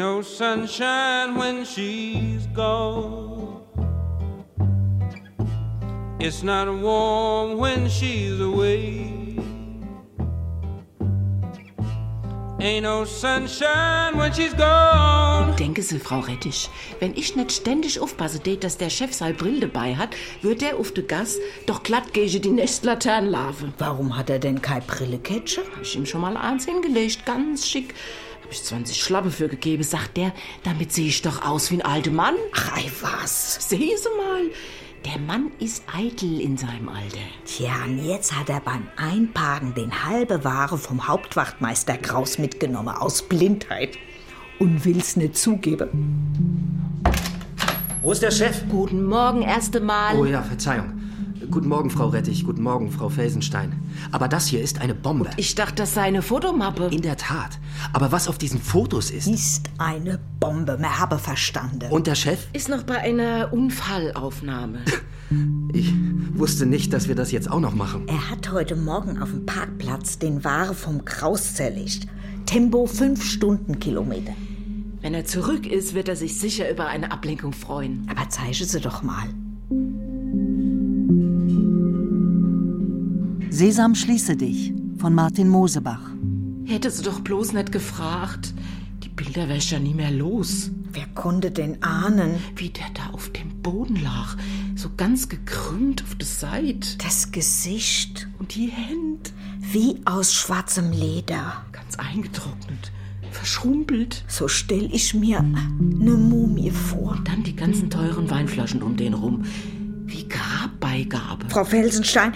no sunshine when she's gone. It's not warm when she's away. Ain't no sunshine when she's gone. Denke Sie, Frau Rettich, wenn ich nicht ständig aufpasse, tät, dass der Chef sein Brill dabei hat, wird der auf de Gas doch glatt gege die Nestlaternen lave. Warum hat er denn keine Brilleketsche? Hab ich ihm schon mal eins hingelegt, ganz schick. Hab ich 20 Schlappe für gegeben, sagt der, damit sehe ich doch aus wie ein alter Mann. Ach, ei was? Sehen Sie mal, der Mann ist eitel in seinem Alter. Tja, und jetzt hat er beim Einparken den halbe Ware vom Hauptwachtmeister Kraus mitgenommen, aus Blindheit. Und will's nicht zugeben. Wo ist der Chef? Guten Morgen, erste Mal. Oh ja, Verzeihung. Guten Morgen, Frau Rettich. Guten Morgen, Frau Felsenstein. Aber das hier ist eine Bombe. Ich dachte, das sei eine Fotomappe. In der Tat. Aber was auf diesen Fotos ist. Ist eine Bombe, mir habe verstanden. Und der Chef? Ist noch bei einer Unfallaufnahme. Ich wusste nicht, dass wir das jetzt auch noch machen. Er hat heute Morgen auf dem Parkplatz den Ware vom Kraus zerlegt. Tempo 5 Stundenkilometer. Wenn er zurück ist, wird er sich sicher über eine Ablenkung freuen. Aber zeige sie doch mal. Sesam, schließe dich von Martin Mosebach. Hätte sie doch bloß nicht gefragt. Die Bilder wär ich ja nie mehr los. Wer konnte denn ahnen? Wie der da auf dem Boden lag. So ganz gekrümmt auf der Seite. Das Gesicht Und die Hände. wie aus schwarzem Leder. Ganz eingetrocknet. Verschrumpelt. So stell ich mir ne Mumie vor. Dann die ganzen teuren Weinflaschen um den rum. Wie Grabbeigabe. Frau Felsenstein,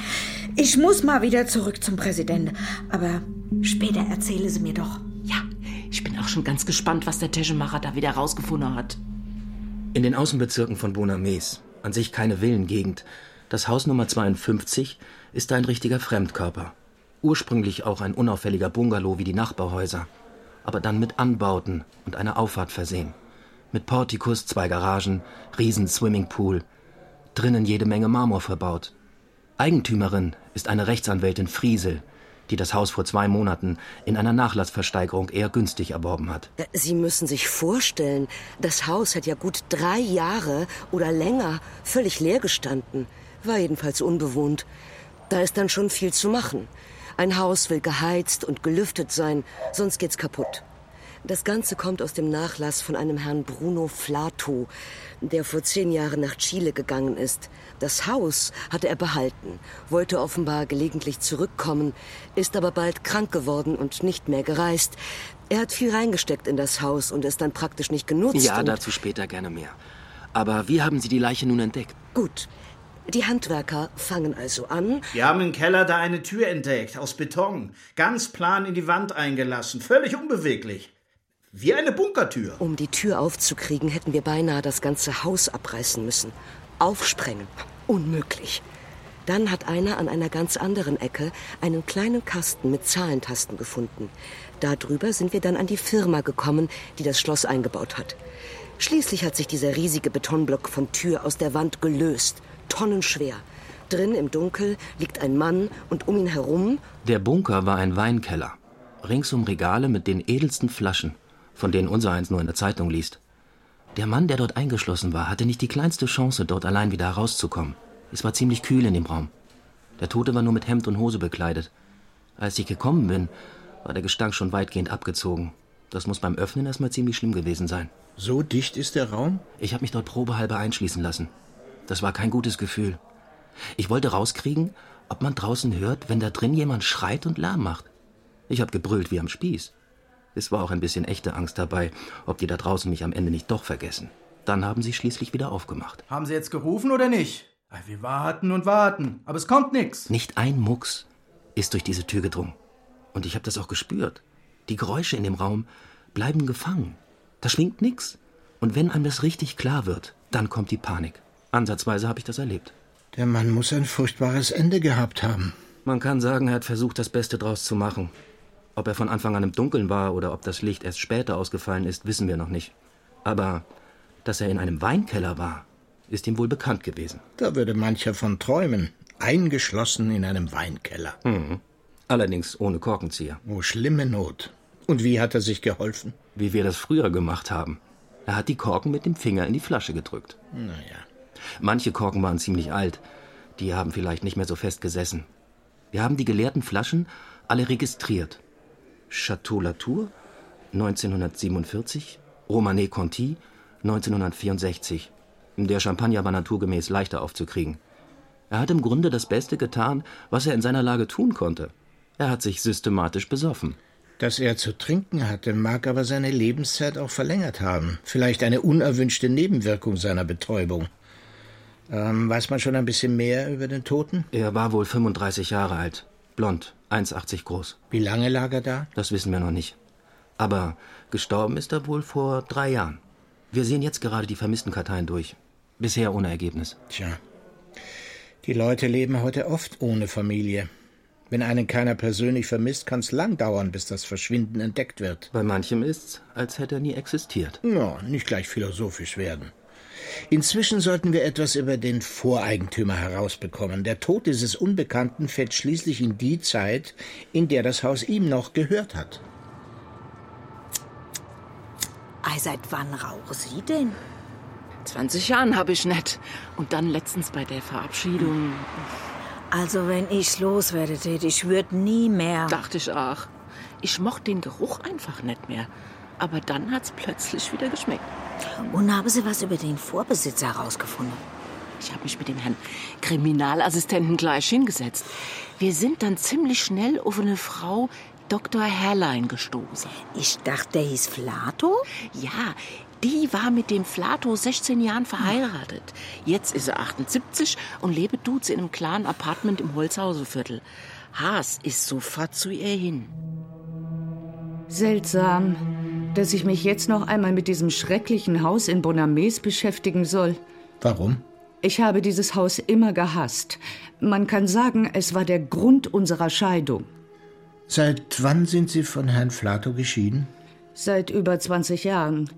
ich muss mal wieder zurück zum Präsidenten. Aber später erzähle sie mir doch. Ja, ich bin auch schon ganz gespannt, was der Teschemacher da wieder rausgefunden hat. In den Außenbezirken von Bonames, an sich keine Villengegend, das Haus Nummer 52 ist ein richtiger Fremdkörper. Ursprünglich auch ein unauffälliger Bungalow wie die Nachbarhäuser, aber dann mit Anbauten und einer Auffahrt versehen. Mit Portikus, zwei Garagen, riesen Swimmingpool, drinnen jede Menge Marmor verbaut. Eigentümerin ist eine Rechtsanwältin Friesel, die das Haus vor zwei Monaten in einer Nachlassversteigerung eher günstig erworben hat. Sie müssen sich vorstellen, das Haus hat ja gut drei Jahre oder länger völlig leer gestanden. War jedenfalls unbewohnt. Da ist dann schon viel zu machen. Ein Haus will geheizt und gelüftet sein, sonst geht's kaputt. Das Ganze kommt aus dem Nachlass von einem Herrn Bruno Flato, der vor zehn Jahren nach Chile gegangen ist. Das Haus hatte er behalten, wollte offenbar gelegentlich zurückkommen, ist aber bald krank geworden und nicht mehr gereist. Er hat viel reingesteckt in das Haus und es dann praktisch nicht genutzt. Ja, dazu später gerne mehr. Aber wie haben Sie die Leiche nun entdeckt? Gut. Die Handwerker fangen also an, Wir haben im Keller da eine Tür entdeckt, aus Beton. Ganz plan in die Wand eingelassen, völlig unbeweglich. Wie eine Bunkertür. Um die Tür aufzukriegen, hätten wir beinahe das ganze Haus abreißen müssen. Aufsprengen. Unmöglich. Dann hat einer an einer ganz anderen Ecke einen kleinen Kasten mit Zahlentasten gefunden. Darüber sind wir dann an die Firma gekommen, die das Schloss eingebaut hat. Schließlich hat sich dieser riesige Betonblock von Tür aus der Wand gelöst. Tonnenschwer. Drin im Dunkel liegt ein Mann und um ihn herum Der Bunker war ein Weinkeller. Ringsum Regale mit den edelsten Flaschen, von denen unser eins nur in der Zeitung liest. Der Mann, der dort eingeschlossen war, hatte nicht die kleinste Chance, dort allein wieder herauszukommen. Es war ziemlich kühl in dem Raum. Der Tote war nur mit Hemd und Hose bekleidet. Als ich gekommen bin, war der Gestank schon weitgehend abgezogen. Das muss beim Öffnen erstmal ziemlich schlimm gewesen sein. So dicht ist der Raum? Ich habe mich dort probehalber einschließen lassen. Das war kein gutes Gefühl. Ich wollte rauskriegen, ob man draußen hört, wenn da drin jemand schreit und Lärm macht. Ich habe gebrüllt wie am Spieß. Es war auch ein bisschen echte Angst dabei, ob die da draußen mich am Ende nicht doch vergessen. Dann haben sie schließlich wieder aufgemacht. Haben Sie jetzt gerufen oder nicht? Wir warten und warten, aber es kommt nichts. Nicht ein Mucks ist durch diese Tür gedrungen. Und ich habe das auch gespürt. Die Geräusche in dem Raum bleiben gefangen. Da schwingt nix. Und wenn einem das richtig klar wird, dann kommt die Panik. Ansatzweise habe ich das erlebt. Der Mann muss ein furchtbares Ende gehabt haben. Man kann sagen, er hat versucht, das Beste draus zu machen. Ob er von Anfang an im Dunkeln war oder ob das Licht erst später ausgefallen ist, wissen wir noch nicht. Aber dass er in einem Weinkeller war, ist ihm wohl bekannt gewesen. Da würde mancher von träumen. Eingeschlossen in einem Weinkeller. Mhm. Allerdings ohne Korkenzieher. Oh, schlimme Not. Und wie hat er sich geholfen? wie wir das früher gemacht haben. Er hat die Korken mit dem Finger in die Flasche gedrückt. Naja. Manche Korken waren ziemlich alt. Die haben vielleicht nicht mehr so fest gesessen. Wir haben die geleerten Flaschen alle registriert. Chateau Latour 1947, Romanée Conti 1964. Der Champagner war naturgemäß leichter aufzukriegen. Er hat im Grunde das Beste getan, was er in seiner Lage tun konnte. Er hat sich systematisch besoffen. Dass er zu trinken hatte, mag aber seine Lebenszeit auch verlängert haben. Vielleicht eine unerwünschte Nebenwirkung seiner Betäubung. Ähm, weiß man schon ein bisschen mehr über den Toten? Er war wohl 35 Jahre alt, blond, 1,80 groß. Wie lange lag er da? Das wissen wir noch nicht. Aber gestorben ist er wohl vor drei Jahren. Wir sehen jetzt gerade die Vermisstenkarteien durch. Bisher ohne Ergebnis. Tja. Die Leute leben heute oft ohne Familie. Wenn einen keiner persönlich vermisst, kann es lang dauern, bis das Verschwinden entdeckt wird. Bei manchem ist's, als hätte er nie existiert. Ja, nicht gleich philosophisch werden. Inzwischen sollten wir etwas über den Voreigentümer herausbekommen. Der Tod dieses Unbekannten fällt schließlich in die Zeit, in der das Haus ihm noch gehört hat. Ei, seit wann rauchen Sie denn? 20 Jahren habe ich nicht. Und dann letztens bei der Verabschiedung. Also, wenn ich's loswerde, tät, ich würd nie mehr. Dachte ich auch. Ich mochte den Geruch einfach nicht mehr. Aber dann hat's plötzlich wieder geschmeckt. Und haben Sie was über den Vorbesitzer herausgefunden? Ich habe mich mit dem Herrn Kriminalassistenten gleich hingesetzt. Wir sind dann ziemlich schnell auf eine Frau Dr. Herrlein gestoßen. Ich dachte, der hieß Flato? Ja, die war mit dem Flato 16 Jahren verheiratet. Jetzt ist er 78 und lebt duzt in einem kleinen Apartment im Holzhauseviertel. Haas ist sofort zu ihr hin. Seltsam, dass ich mich jetzt noch einmal mit diesem schrecklichen Haus in Bonames beschäftigen soll. Warum? Ich habe dieses Haus immer gehasst. Man kann sagen, es war der Grund unserer Scheidung. Seit wann sind Sie von Herrn Flato geschieden? Seit über 20 Jahren.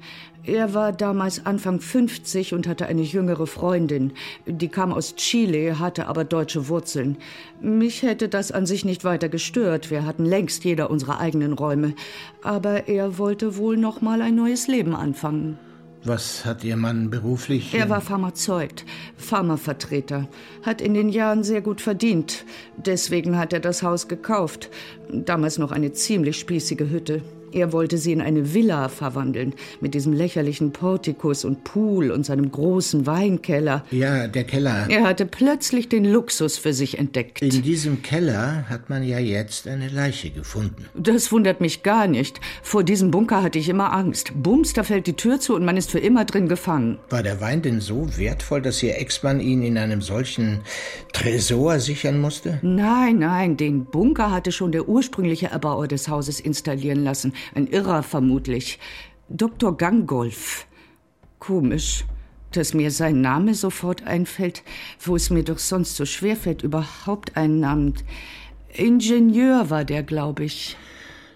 Er war damals Anfang 50 und hatte eine jüngere Freundin. Die kam aus Chile, hatte aber deutsche Wurzeln. Mich hätte das an sich nicht weiter gestört. Wir hatten längst jeder unsere eigenen Räume. Aber er wollte wohl noch mal ein neues Leben anfangen. Was hat Ihr Mann beruflich? Er war Pharmazeut, Pharmavertreter, hat in den Jahren sehr gut verdient. Deswegen hat er das Haus gekauft. Damals noch eine ziemlich spießige Hütte. Er wollte sie in eine Villa verwandeln, mit diesem lächerlichen Portikus und Pool und seinem großen Weinkeller. Ja, der Keller. Er hatte plötzlich den Luxus für sich entdeckt. In diesem Keller hat man ja jetzt eine Leiche gefunden. Das wundert mich gar nicht. Vor diesem Bunker hatte ich immer Angst. Bums, da fällt die Tür zu und man ist für immer drin gefangen. War der Wein denn so wertvoll, dass Ihr Ex-Mann ihn in einem solchen Tresor sichern musste? Nein, nein, den Bunker hatte schon der ursprüngliche Erbauer des Hauses installieren lassen. Ein Irrer vermutlich. Dr. Gangolf. Komisch, dass mir sein Name sofort einfällt, wo es mir doch sonst so schwer fällt, überhaupt einen Namen. Ingenieur war der, glaube ich.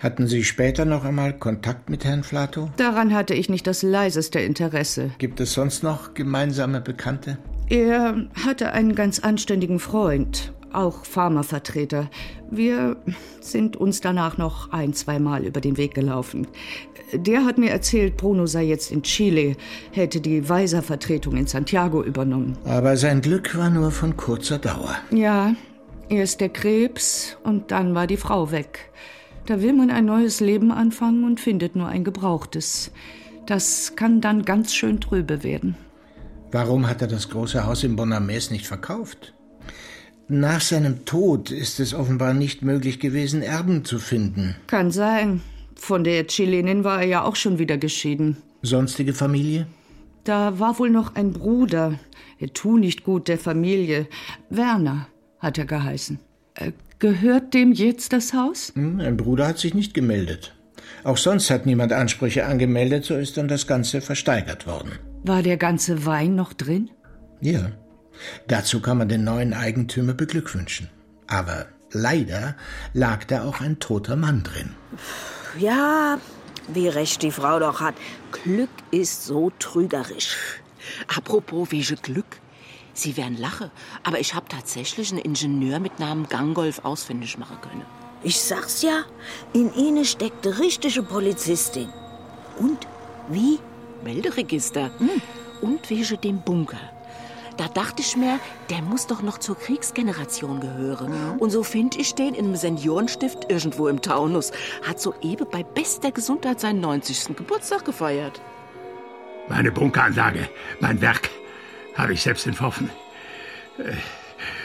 Hatten Sie später noch einmal Kontakt mit Herrn Flato? Daran hatte ich nicht das leiseste Interesse. Gibt es sonst noch gemeinsame Bekannte? Er hatte einen ganz anständigen Freund, auch Pharmavertreter. Wir sind uns danach noch ein, zweimal über den Weg gelaufen. Der hat mir erzählt, Bruno sei jetzt in Chile, hätte die Weiser-Vertretung in Santiago übernommen. Aber sein Glück war nur von kurzer Dauer. Ja, erst der Krebs und dann war die Frau weg. Da will man ein neues Leben anfangen und findet nur ein gebrauchtes. Das kann dann ganz schön trübe werden. Warum hat er das große Haus in Bonames nicht verkauft? Nach seinem Tod ist es offenbar nicht möglich gewesen, Erben zu finden. Kann sein. Von der Chilenin war er ja auch schon wieder geschieden. Sonstige Familie? Da war wohl noch ein Bruder. Er tu nicht gut der Familie. Werner hat er geheißen. Äh, gehört dem jetzt das Haus? Hm, ein Bruder hat sich nicht gemeldet. Auch sonst hat niemand Ansprüche angemeldet, so ist dann das Ganze versteigert worden. War der ganze Wein noch drin? Ja. Dazu kann man den neuen Eigentümer beglückwünschen. Aber leider lag da auch ein toter Mann drin. Ja, wie recht die Frau doch hat. Glück ist so trügerisch. Apropos wege Glück. Sie werden lachen, aber ich habe tatsächlich einen Ingenieur mit Namen Gangolf ausfindig machen können. Ich sag's ja, in Ihnen steckt die richtige Polizistin. Und? Wie? Melderegister. Und wegen dem Bunker. Da dachte ich mir, der muss doch noch zur Kriegsgeneration gehören. Und so finde ich den in einem Seniorenstift irgendwo im Taunus. Hat soeben bei bester Gesundheit seinen 90. Geburtstag gefeiert. Meine Bunkeranlage, mein Werk, habe ich selbst entworfen. Äh,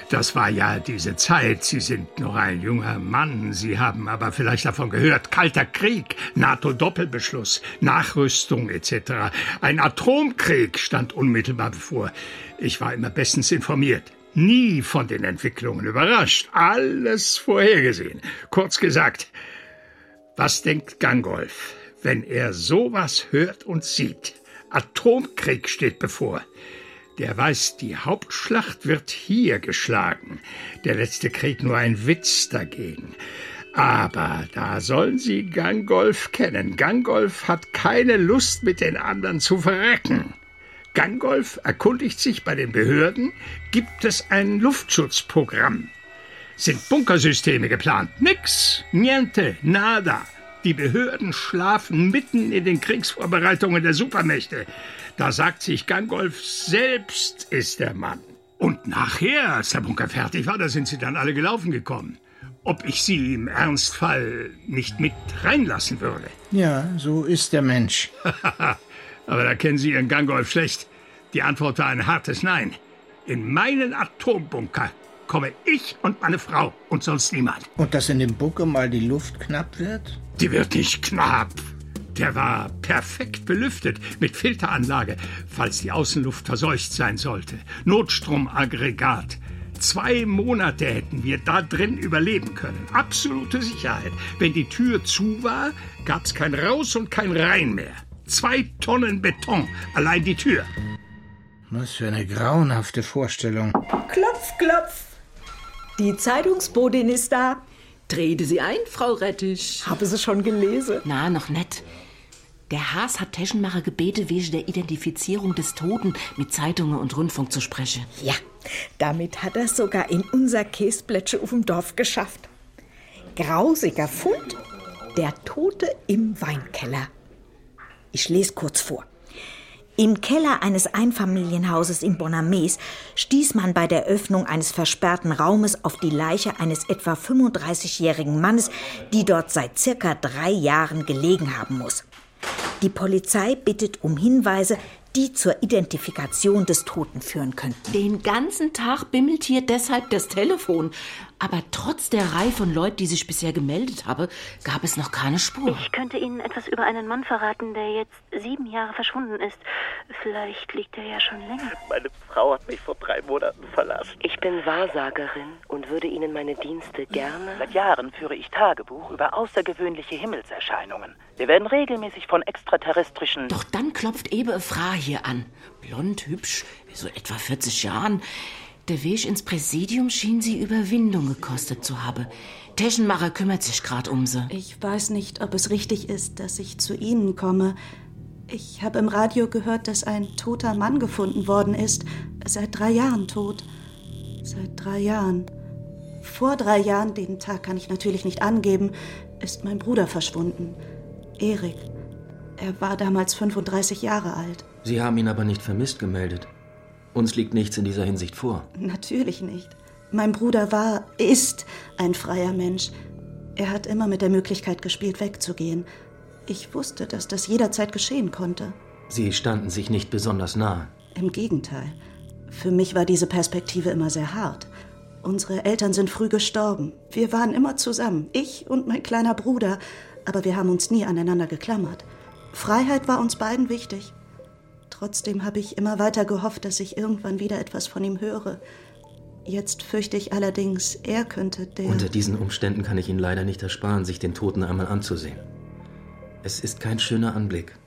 Das war ja diese Zeit. Sie sind noch ein junger Mann. Sie haben aber vielleicht davon gehört. Kalter Krieg, NATO-Doppelbeschluss, Nachrüstung etc. Ein Atomkrieg stand unmittelbar bevor. Ich war immer bestens informiert. Nie von den Entwicklungen überrascht. Alles vorhergesehen. Kurz gesagt, was denkt Gangolf, wenn er sowas hört und sieht? Atomkrieg steht bevor. Der weiß, die Hauptschlacht wird hier geschlagen. Der letzte Krieg nur ein Witz dagegen. Aber da sollen Sie Gangolf kennen. Gangolf hat keine Lust, mit den anderen zu verrecken. Gangolf erkundigt sich bei den Behörden, gibt es ein Luftschutzprogramm. Sind Bunkersysteme geplant? Nix, niente, nada. Die Behörden schlafen mitten in den Kriegsvorbereitungen der Supermächte. Da sagt sich Gangolf, selbst ist der Mann. Und nachher, als der Bunker fertig war, da sind sie dann alle gelaufen gekommen. Ob ich sie im Ernstfall nicht mit reinlassen würde. Ja, so ist der Mensch. Aber da kennen Sie Ihren Gangolf schlecht. Die Antwort war ein hartes Nein. In meinen Atombunker komme ich und meine Frau und sonst niemand. Und dass in dem Bunker mal die Luft knapp wird? Die wird nicht knapp. Der war perfekt belüftet mit Filteranlage, falls die Außenluft verseucht sein sollte. Notstromaggregat. Zwei Monate hätten wir da drin überleben können. Absolute Sicherheit. Wenn die Tür zu war, gab's kein Raus und kein Rein mehr. Zwei Tonnen Beton, allein die Tür. Was für eine grauenhafte Vorstellung. Klopf, klopf. Die Zeitungsbodin ist da. Trete Sie ein, Frau Rettich. Habe sie schon gelesen? Na, noch nicht. Der Haas hat Teschenmacher gebeten, wegen der Identifizierung des Toten mit Zeitungen und Rundfunk zu sprechen. Ja, damit hat er sogar in unser Käseplätsche auf dem Dorf geschafft. Grausiger Fund, der Tote im Weinkeller. Ich lese kurz vor. Im Keller eines Einfamilienhauses in Bonames stieß man bei der Öffnung eines versperrten Raumes auf die Leiche eines etwa 35-jährigen Mannes, die dort seit circa drei Jahren gelegen haben muss. Die Polizei bittet um Hinweise, die zur Identifikation des Toten führen könnten. Den ganzen Tag bimmelt hier deshalb das Telefon. Aber trotz der Reihe von Leuten, die sich bisher gemeldet haben, gab es noch keine Spur. Ich könnte Ihnen etwas über einen Mann verraten, der jetzt sieben Jahre verschwunden ist. Vielleicht liegt er ja schon länger. Meine Frau hat mich vor drei Monaten verlassen. Ich bin Wahrsagerin und würde Ihnen meine Dienste gerne. Seit Jahren führe ich Tagebuch über außergewöhnliche Himmelserscheinungen. Wir werden regelmäßig von extraterrestrischen. Doch dann klopft Ebe eine Frau hier an. Blond, hübsch, so etwa 40 Jahren. Der Weg ins Präsidium schien sie Überwindung gekostet zu haben. Teschenmacher kümmert sich grad um sie. Ich weiß nicht, ob es richtig ist, dass ich zu Ihnen komme. Ich habe im Radio gehört, dass ein toter Mann gefunden worden ist. Seit drei Jahren tot. Seit drei Jahren. Vor drei Jahren, den Tag kann ich natürlich nicht angeben, ist mein Bruder verschwunden. Erik. Er war damals 35 Jahre alt. Sie haben ihn aber nicht vermisst gemeldet. Uns liegt nichts in dieser Hinsicht vor. Natürlich nicht. Mein Bruder war, ist ein freier Mensch. Er hat immer mit der Möglichkeit gespielt, wegzugehen. Ich wusste, dass das jederzeit geschehen konnte. Sie standen sich nicht besonders nah. Im Gegenteil. Für mich war diese Perspektive immer sehr hart. Unsere Eltern sind früh gestorben. Wir waren immer zusammen, ich und mein kleiner Bruder, aber wir haben uns nie aneinander geklammert. Freiheit war uns beiden wichtig. Trotzdem habe ich immer weiter gehofft, dass ich irgendwann wieder etwas von ihm höre. Jetzt fürchte ich allerdings, er könnte der. Unter diesen Umständen kann ich Ihnen leider nicht ersparen, sich den Toten einmal anzusehen. Es ist kein schöner Anblick.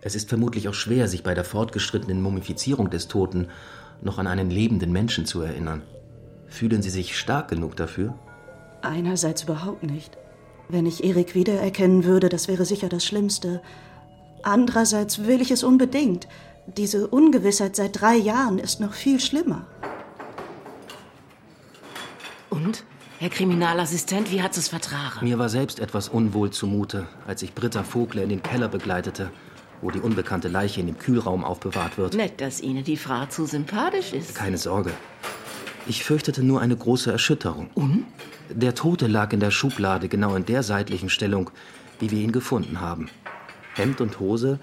Es ist vermutlich auch schwer, sich bei der fortgeschrittenen Mumifizierung des Toten noch an einen lebenden Menschen zu erinnern. Fühlen Sie sich stark genug dafür? Einerseits überhaupt nicht. Wenn ich Erik wiedererkennen würde, das wäre sicher das Schlimmste. Andererseits will ich es unbedingt. Diese Ungewissheit seit drei Jahren ist noch viel schlimmer. Und? Herr Kriminalassistent, wie hat es vertragen? Mir war selbst etwas unwohl zumute, als ich Britta Vogler in den Keller begleitete, wo die unbekannte Leiche in dem Kühlraum aufbewahrt wird. Nett, dass Ihnen die Frau zu sympathisch ist. Keine Sorge. Ich fürchtete nur eine große Erschütterung. Und? Der Tote lag in der Schublade, genau in der seitlichen Stellung, wie wir ihn gefunden haben. Hemd und Hose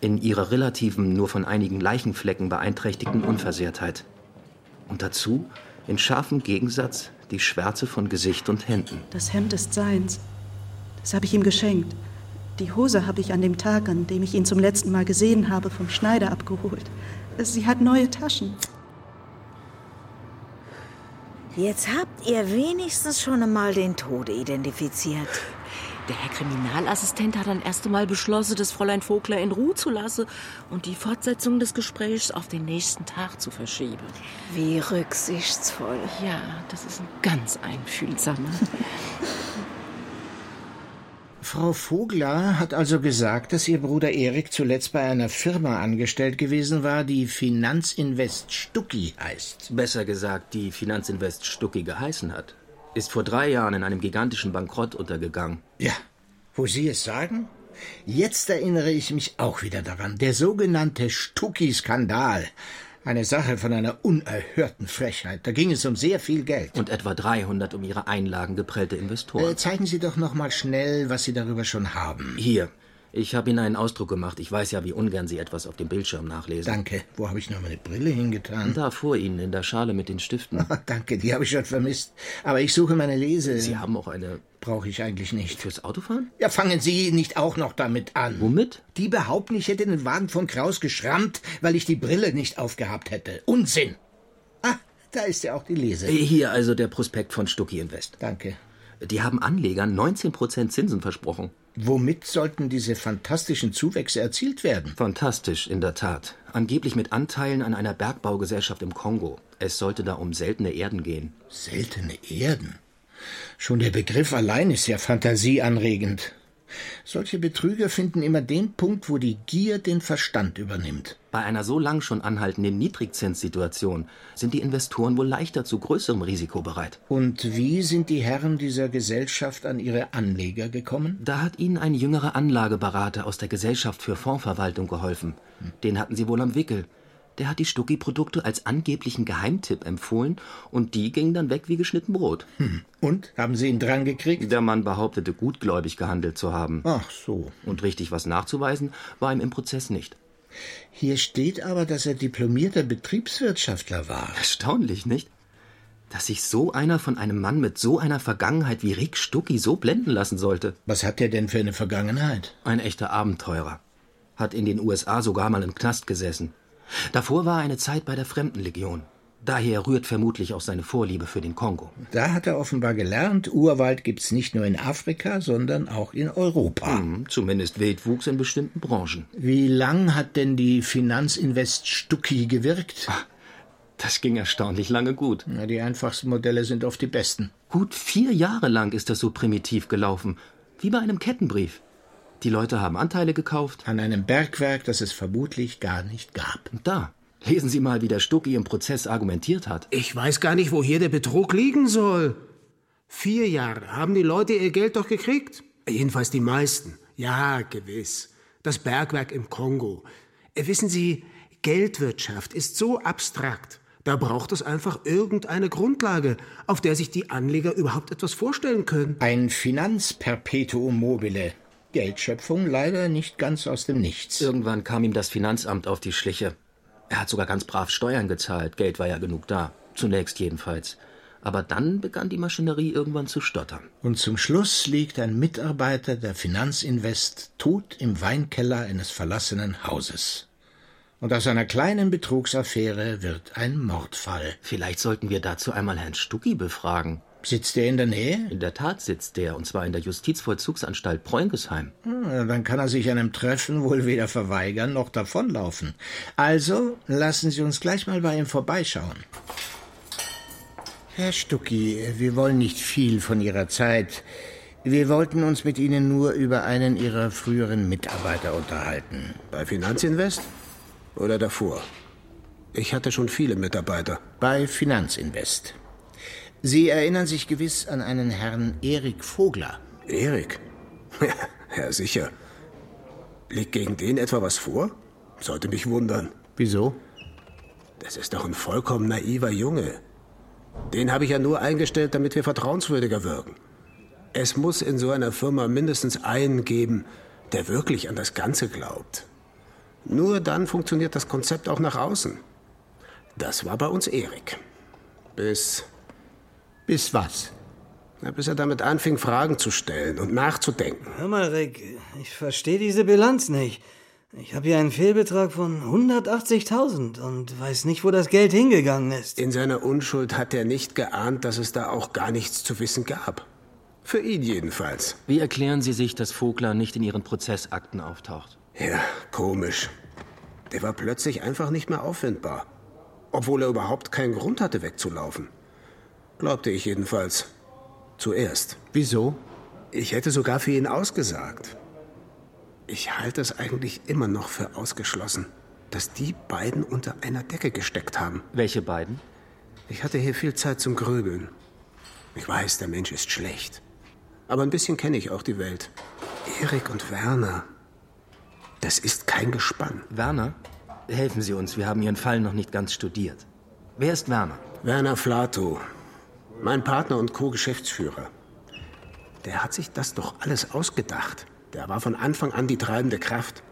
in ihrer relativen, nur von einigen Leichenflecken beeinträchtigten Unversehrtheit. Und dazu, in scharfem Gegensatz, die Schwärze von Gesicht und Händen. Das Hemd ist seins. Das habe ich ihm geschenkt. Die Hose habe ich an dem Tag, an dem ich ihn zum letzten Mal gesehen habe, vom Schneider abgeholt. Sie hat neue Taschen. Jetzt habt ihr wenigstens schon einmal den Tode identifiziert. Der Herr Kriminalassistent hat dann erst einmal beschlossen, das Fräulein Vogler in Ruhe zu lassen und die Fortsetzung des Gesprächs auf den nächsten Tag zu verschieben. Wie rücksichtsvoll. Ja, das ist ein ganz einfühlsamer. Frau Vogler hat also gesagt, dass ihr Bruder Erik zuletzt bei einer Firma angestellt gewesen war, die Finanzinvest Stucki heißt. Besser gesagt, die Finanzinvest Stucki geheißen hat. Ist vor drei Jahren in einem gigantischen Bankrott untergegangen. Ja, wo Sie es sagen? Jetzt erinnere ich mich auch wieder daran. Der sogenannte Stucki-Skandal. Eine Sache von einer unerhörten Frechheit. Da ging es um sehr viel Geld. Und etwa 300 um ihre Einlagen geprellte Investoren. Äh, zeigen Sie doch noch mal schnell, was Sie darüber schon haben. Hier. Ich habe Ihnen einen Ausdruck gemacht. Ich weiß ja, wie ungern Sie etwas auf dem Bildschirm nachlesen. Danke. Wo habe ich noch meine Brille hingetan? Da vor Ihnen, in der Schale mit den Stiften. Danke, die habe ich schon vermisst. Aber ich suche meine Lese. Sie haben auch eine. Brauche ich eigentlich nicht. Fürs Autofahren? Ja, fangen Sie nicht auch noch damit an. Womit? Die behaupten, ich hätte den Wagen von Kraus geschrammt, weil ich die Brille nicht aufgehabt hätte. Unsinn! Ah, da ist ja auch die Lese. Hier also der Prospekt von Stucki Invest. Danke. Die haben Anlegern 19% Zinsen versprochen. Womit sollten diese fantastischen Zuwächse erzielt werden? Fantastisch, in der Tat. Angeblich mit Anteilen an einer Bergbaugesellschaft im Kongo. Es sollte da um seltene Erden gehen. Seltene Erden? Schon der Begriff allein ist ja fantasieanregend. Solche Betrüger finden immer den Punkt, wo die Gier den Verstand übernimmt. Bei einer so lang schon anhaltenden Niedrigzinssituation sind die Investoren wohl leichter zu größerem Risiko bereit. Und wie sind die Herren dieser Gesellschaft an ihre Anleger gekommen? Da hat ihnen ein jüngerer Anlageberater aus der Gesellschaft für Fondsverwaltung geholfen. Den hatten sie wohl am Wickel. Der hat die Stucki-Produkte als angeblichen Geheimtipp empfohlen und die gingen dann weg wie geschnitten Brot. Hm. Und? Haben Sie ihn dran gekriegt? Der Mann behauptete, gutgläubig gehandelt zu haben. Ach so. Und richtig was nachzuweisen war ihm im Prozess nicht. Hier steht aber, dass er diplomierter Betriebswirtschaftler war. Erstaunlich, nicht? Dass sich so einer von einem Mann mit so einer Vergangenheit wie Rick Stucki so blenden lassen sollte. Was hat er denn für eine Vergangenheit? Ein echter Abenteurer. Hat in den USA sogar mal im Knast gesessen. Davor war er eine Zeit bei der Fremdenlegion. Daher rührt vermutlich auch seine Vorliebe für den Kongo. Da hat er offenbar gelernt, Urwald gibt's nicht nur in Afrika, sondern auch in Europa. Hm, zumindest Wildwuchs in bestimmten Branchen. Wie lang hat denn die Finanzinvest Stucki gewirkt? Ach, das ging erstaunlich lange gut. Ja, die einfachsten Modelle sind oft die besten. Gut vier Jahre lang ist das so primitiv gelaufen. Wie bei einem Kettenbrief. Die Leute haben Anteile gekauft. An einem Bergwerk, das es vermutlich gar nicht gab. Und da, lesen Sie mal, wie der Stucki im Prozess argumentiert hat. Ich weiß gar nicht, wo hier der Betrug liegen soll. Vier Jahre haben die Leute ihr Geld doch gekriegt. Jedenfalls die meisten. Ja, gewiss. Das Bergwerk im Kongo. Äh, Wissen Sie, Geldwirtschaft ist so abstrakt. Da braucht es einfach irgendeine Grundlage, auf der sich die Anleger überhaupt etwas vorstellen können. Ein Finanzperpetuum mobile. Geldschöpfung leider nicht ganz aus dem Nichts. Irgendwann kam ihm das Finanzamt auf die Schliche. Er hat sogar ganz brav Steuern gezahlt. Geld war ja genug da. Zunächst jedenfalls. Aber dann begann die Maschinerie irgendwann zu stottern. Und zum Schluss liegt ein Mitarbeiter der Finanzinvest tot im Weinkeller eines verlassenen Hauses. Und aus einer kleinen Betrugsaffäre wird ein Mordfall. Vielleicht sollten wir dazu einmal Herrn Stucki befragen. Sitzt er in der Nähe? In der Tat sitzt der, und zwar in der Justizvollzugsanstalt Preungesheim. Hm, dann kann er sich einem Treffen wohl weder verweigern noch davonlaufen. Also lassen Sie uns gleich mal bei ihm vorbeischauen. Herr Stucki, wir wollen nicht viel von Ihrer Zeit. Wir wollten uns mit Ihnen nur über einen Ihrer früheren Mitarbeiter unterhalten. Bei Finanzinvest? Oder davor? Ich hatte schon viele Mitarbeiter. Bei Finanzinvest. Sie erinnern sich gewiss an einen Herrn Erik Vogler. Erik? Ja, sicher. Liegt gegen den etwa was vor? Sollte mich wundern. Wieso? Das ist doch ein vollkommen naiver Junge. Den habe ich ja nur eingestellt, damit wir vertrauenswürdiger wirken. Es muss in so einer Firma mindestens einen geben, der wirklich an das Ganze glaubt. Nur dann funktioniert das Konzept auch nach außen. Das war bei uns Erik. Bis. Bis was? Na, bis er damit anfing, Fragen zu stellen und nachzudenken. Hör mal, Rick, ich verstehe diese Bilanz nicht. Ich habe hier einen Fehlbetrag von 180.000 und weiß nicht, wo das Geld hingegangen ist. In seiner Unschuld hat er nicht geahnt, dass es da auch gar nichts zu wissen gab. Für ihn jedenfalls. Wie erklären Sie sich, dass Vogler nicht in Ihren Prozessakten auftaucht? Ja, komisch. Der war plötzlich einfach nicht mehr auffindbar. Obwohl er überhaupt keinen Grund hatte, wegzulaufen. Glaubte ich jedenfalls. Zuerst. Wieso? Ich hätte sogar für ihn ausgesagt. Ich halte es eigentlich immer noch für ausgeschlossen, dass die beiden unter einer Decke gesteckt haben. Welche beiden? Ich hatte hier viel Zeit zum Grübeln. Ich weiß, der Mensch ist schlecht. Aber ein bisschen kenne ich auch die Welt. Erik und Werner. Das ist kein Gespann. Werner? Helfen Sie uns, wir haben Ihren Fall noch nicht ganz studiert. Wer ist Werner? Werner Flato. Mein Partner und Co-Geschäftsführer. Der hat sich das doch alles ausgedacht. Der war von Anfang an die treibende Kraft.